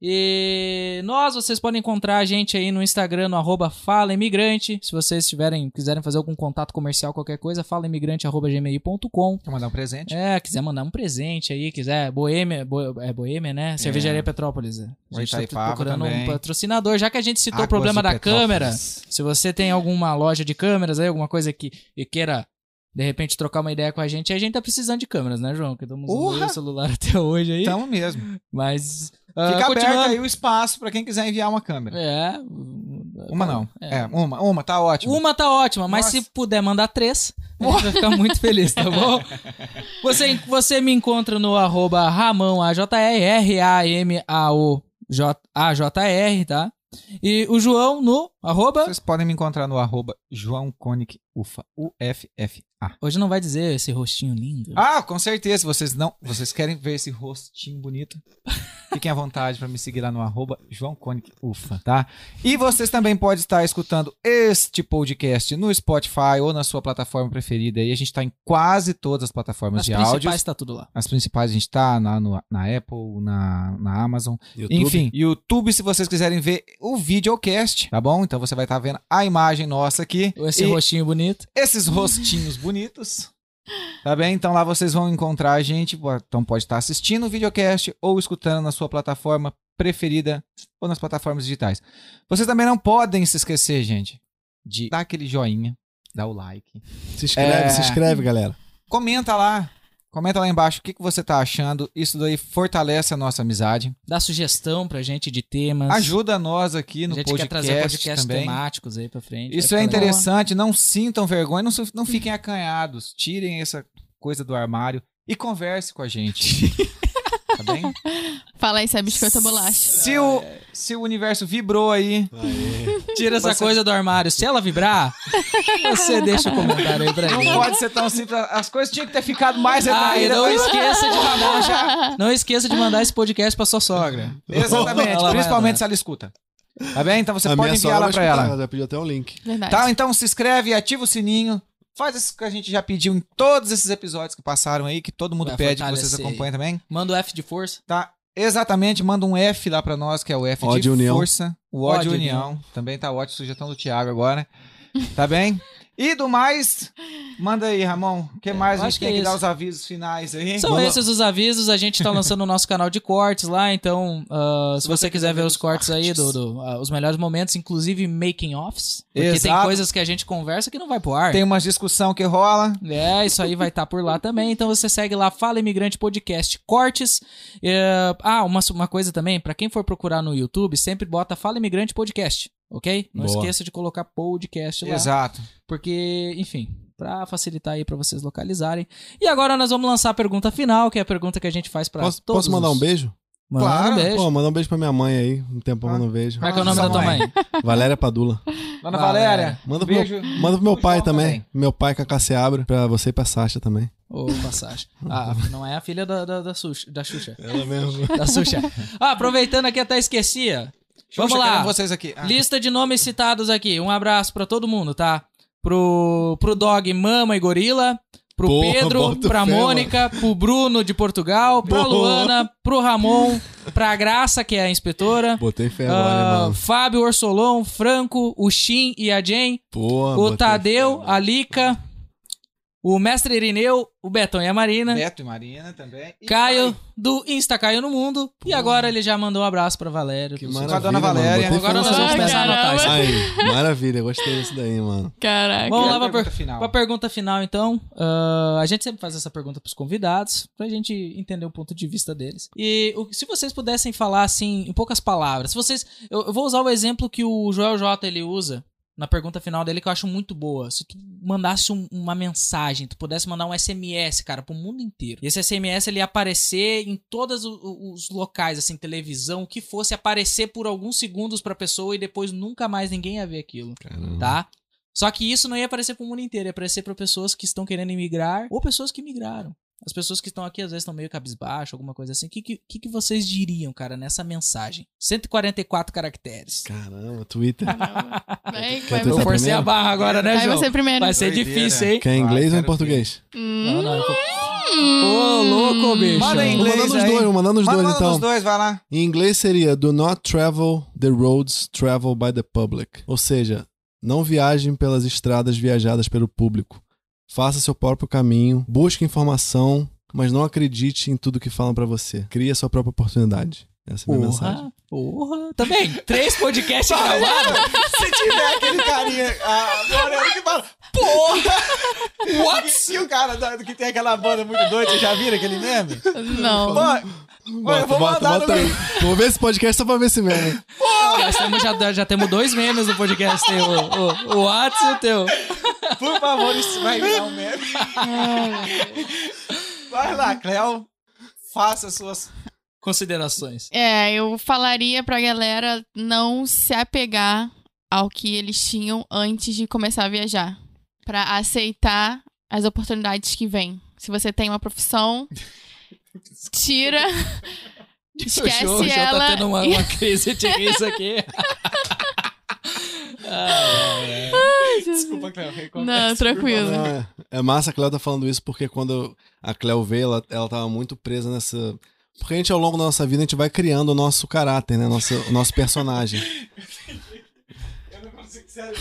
E nós, vocês podem encontrar a gente aí no Instagram, no arroba Fala Imigrante. Se vocês tiverem, quiserem fazer algum contato comercial, qualquer coisa, falaimigrante.gmail.com. Quer mandar um presente? É, quiser mandar um presente aí, quiser. Boêmia, bo, é Boêmia, né? Cervejaria Petrópolis. A gente tá Itaipava procurando também. um patrocinador. Já que a gente citou o Águas problema de da câmera, se você tem alguma loja de câmeras aí, alguma coisa que e queira, de repente, trocar uma ideia com a gente, a gente tá precisando de câmeras, né, João? Que estamos usando o celular (laughs) até hoje aí. Tamo mesmo. Mas. Ah, Fica aberto continuando. aí o espaço pra quem quiser enviar uma câmera. É. Uma não. É, uma. Uma, tá ótimo. Uma tá ótima, mas Nossa. se puder mandar três, a gente vai ficar muito feliz, tá bom? (laughs) Você, você me encontra no arroba Ramão AJR, R-A-M-A-O-A-J-R, tá? E o João no arroba. Vocês podem me encontrar no arroba João Ufa. U-F-F-A. Hoje não vai dizer esse rostinho lindo. Ah, com certeza. Vocês não. Vocês querem ver esse rostinho bonito? Fiquem à vontade para me seguir lá no arroba João Conic Ufa, tá? E vocês também podem estar escutando este podcast no Spotify ou na sua plataforma preferida. E a gente tá em quase todas as plataformas As de principais áudio. tá tudo lá. As principais a gente tá na, no- na Apple, na, na Amazon. YouTube. Enfim, YouTube, se vocês quiserem ver o videocast, tá bom? Então você vai estar vendo a imagem nossa aqui. Esse e rostinho bonito. Esses rostinhos (laughs) bonitos. Tá bem? Então lá vocês vão encontrar a gente. Então pode estar assistindo o videocast ou escutando na sua plataforma preferida ou nas plataformas digitais. Vocês também não podem se esquecer, gente, de dar aquele joinha, dar o like. Se inscreve, É. se inscreve, galera. Comenta lá. Comenta lá embaixo o que, que você tá achando. Isso daí fortalece a nossa amizade. Dá sugestão pra gente de temas. Ajuda nós aqui A no gente podcast, quer trazer podcasts também. temáticos aí pra frente. Isso Vai é ficar legal. interessante. Não sintam vergonha, não, não fiquem acanhados. Tirem essa coisa do armário e converse com a gente. (laughs) tá bem? (laughs) Fala aí se é biscoito ou bolacha. Se o, se o universo vibrou aí, Tira essa Você- coisa do armário. Se ela vibrar, você deixa o comentário aí pra não mim. pode ser tão simples. As coisas tinham que ter ficado mais Ah, não esqueça de mandar já. (laughs) Não esqueça de mandar esse podcast pra sua sogra. Exatamente, Ela principalmente se ela escuta. Tá bem? Então você A pode enviar lá pra ela. Já pediu até o link. Verdade. Tá? Então se inscreve, ativa o sininho. Faz isso que a gente já pediu em todos esses episódios que passaram aí, que todo mundo Vai pede que vocês acompanhem também. Manda o F de força. Tá? Exatamente, manda um F lá pra nós, que é o F Ódio de União. força. O ódio, Ódio união. Também tá ótimo, sugestão do Thiago agora. Tá bem? (laughs) E do mais, manda aí, Ramon. O que mais Eu a acho gente que tem é que dar os avisos finais aí? São esses os avisos. A gente tá lançando o nosso canal de cortes lá. Então, ah, se você quiser ver os cortes aí, do, do, ah, os melhores momentos, inclusive making offs. Porque tem Exato. coisas que a gente conversa que não vai pro ar. Tem umas discussão que rola. É, isso aí vai estar por lá também. Então você segue lá, Fala Imigrante Podcast Cortes. É, ah, uma, uma coisa também, pra quem for procurar no YouTube, sempre bota Fala Imigrante Podcast, ok? Não Boa. esqueça de colocar podcast lá. Exato. Porque, enfim, pra facilitar aí pra vocês localizarem. E agora nós vamos lançar a pergunta final, que é a pergunta que a gente faz pra Posso, todos. posso mandar um beijo? Manda Claro. um beijo. Pô, mandar um beijo pra minha mãe aí. Um tempão Ah. eu não vejo. Como é que é o nome da tua mãe. Valéria Padula. Dona Valéria. Valéria, Manda um pro, beijo. meu, manda pro meu pai João também. Meu pai com a Casseabra. Pra você e pra Sasha também. Ô, passagem. Ah, não é a filha da, da, da, Xuxa, da Xuxa. Ela mesmo. Da Xuxa. Ah, aproveitando aqui, até esquecia. Vamos lá. vocês aqui. Ah. Lista de nomes citados aqui. Um abraço pra todo mundo, tá? Pro, pro Dog Mama e Gorila. Pro Pedro, pra fé, Mônica, pro Bruno de Portugal, pra Boa. Luana, pro Ramon, pra Graça, que é a inspetora. Botei fé ah, agora, mano. Fábio Orsolon, Franco, o Shin e a Jen, Pô, o Tadeu, fé, a Lica, o Mestre Irineu, o Betão e a Marina, Beto e Marina também. E Caio do Insta Caio no Mundo. E agora ele já mandou um abraço pra Valéria. Que maravilha, Dona Valéria. Mano. Agora nós vamos começar a anotar isso. Aí, maravilha. Gostei disso daí, mano. Caraca. Vamos lá a pra, pergunta per- final. pra pergunta final, então. Ah, a gente sempre faz essa pergunta pros convidados, pra gente entender o ponto de vista deles. E o- se vocês pudessem falar, assim, em poucas palavras. Se vocês. Eu, eu vou usar o exemplo que o Joel J ele usa na pergunta final dele, que eu acho muito boa. Se tu mandasse um- uma mensagem, tu pudesse mandar um SMS, cara, pro mundo inteiro. E esse SMS ele ia aparecer em todos os locais, assim, televisão, o que fosse, aparecer por alguns segundos pra pessoa e depois nunca mais ninguém ia ver aquilo Caramba. tá? Só que isso não ia aparecer pro mundo inteiro, ia aparecer pra pessoas que estão querendo emigrar ou pessoas que migraram. As pessoas que estão aqui às vezes estão meio cabisbaixo, alguma coisa assim. O que, que, que que vocês diriam, cara, nessa mensagem? 144 caracteres. Caramba, Twitter. (laughs) Vai, Quer vai, tentar Eu forcei a primeiro? barra agora, né, vai João? você primeiro. Vai ser Doideira. difícil, hein? Quer em inglês Vai, ou em português? Não, não. eu vou- Ô, louco, bicho. Manda em Vou inglês mandando os dois, vou mandando os Manda- dois manda então. os dois, vai lá. Em inglês seria Do not travel the roads traveled by the public. Ou seja, não viajem pelas estradas viajadas pelo público. Faça seu próprio caminho, busque informação, mas não acredite em tudo que falam pra você. Crie a sua própria oportunidade. Essa é a minha mensagem. Porra, porra. Também, três podcasts gravados. Se tiver aquele carinha, a Moreno que fala, porra! What? E o cara da- que tem aquela banda muito doida, vocês já viram aquele meme? Não. Pô, eu vou mandar no aí. meu... Vou ver esse podcast só pra ver esse meme. Nós temos, já, já temos dois memes no podcast. Tem o, o, o Whats e o teu. Por favor, isso vai virar um meme. (laughs) Vai lá, Cleo. Faça suas... Considerações. É, eu falaria pra galera não se apegar ao que eles tinham antes de começar a viajar. Pra aceitar as oportunidades que vêm. Se você tem uma profissão, (laughs) tira, (laughs) esquece o show, o show ela. tá tendo uma, uma crise de riso aqui. Desculpa, Cleo. Não, tranquilo. Não, é, é massa a Cleo tá falando isso porque quando a Cleo veio, ela, ela tava muito presa nessa. Porque a gente, ao longo da nossa vida, a gente vai criando o nosso caráter, né? Nosso, o nosso personagem. (laughs) Eu não consigo, sério.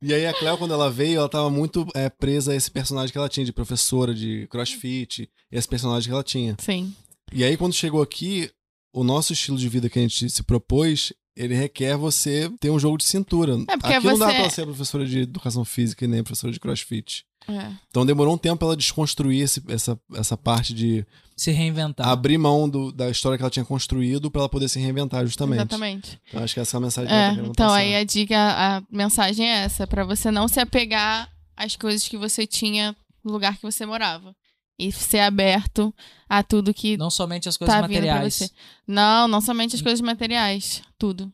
E aí a Cleo, quando ela veio, ela tava muito é, presa a esse personagem que ela tinha, de professora, de crossfit, esse personagem que ela tinha. Sim. E aí, quando chegou aqui, o nosso estilo de vida que a gente se propôs, ele requer você ter um jogo de cintura. É, porque Aqui não dá você- pra ser professora de educação física e nem professora de crossfit. É. Então demorou um tempo pra ela desconstruir esse- essa, essa parte de Se reinventar. abrir mão do- da história que ela tinha construído pra ela poder se reinventar, justamente. Exatamente. Então acho que essa é a mensagem que ela É, tá então passar. aí a dica, a mensagem é essa, pra você não se apegar às coisas que você tinha no lugar que você morava. E ser aberto a tudo que Não somente as coisas tá materiais. Não, não somente as coisas materiais. Tudo.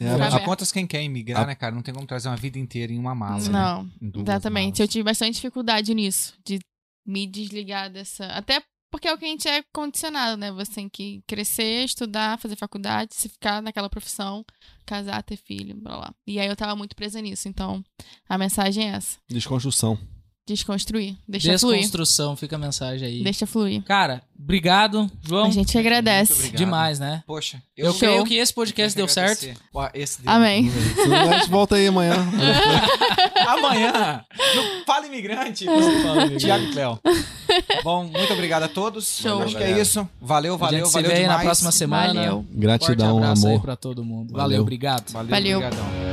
É, aberto. contas quem quer imigrar, A- né, cara? Não tem como trazer uma vida inteira em uma mala. né? Não, duas exatamente. malas. Eu tive bastante dificuldade nisso, de me desligar dessa. Até porque é o que a gente é condicionado, né? Você tem que crescer, estudar, fazer faculdade, se ficar naquela profissão, casar, ter filho, blá blá. E aí eu tava muito presa nisso. Então, a mensagem é essa. Desconstrução. Desconstruir. Deixa fluir. Desconstrução, fica a mensagem aí. Deixa fluir. Cara, obrigado, João. a gente agradece. Demais, né? Poxa, Eu, Show. creio que esse podcast deu certo. Ó, esse deu. Amém. A gente volta aí amanhã. (laughs) Amanhã, no Fala Imigrante, Tiago e Cléo. Bom, muito obrigado a todos. Show. Acho que é isso. Valeu, a valeu, gente se valeu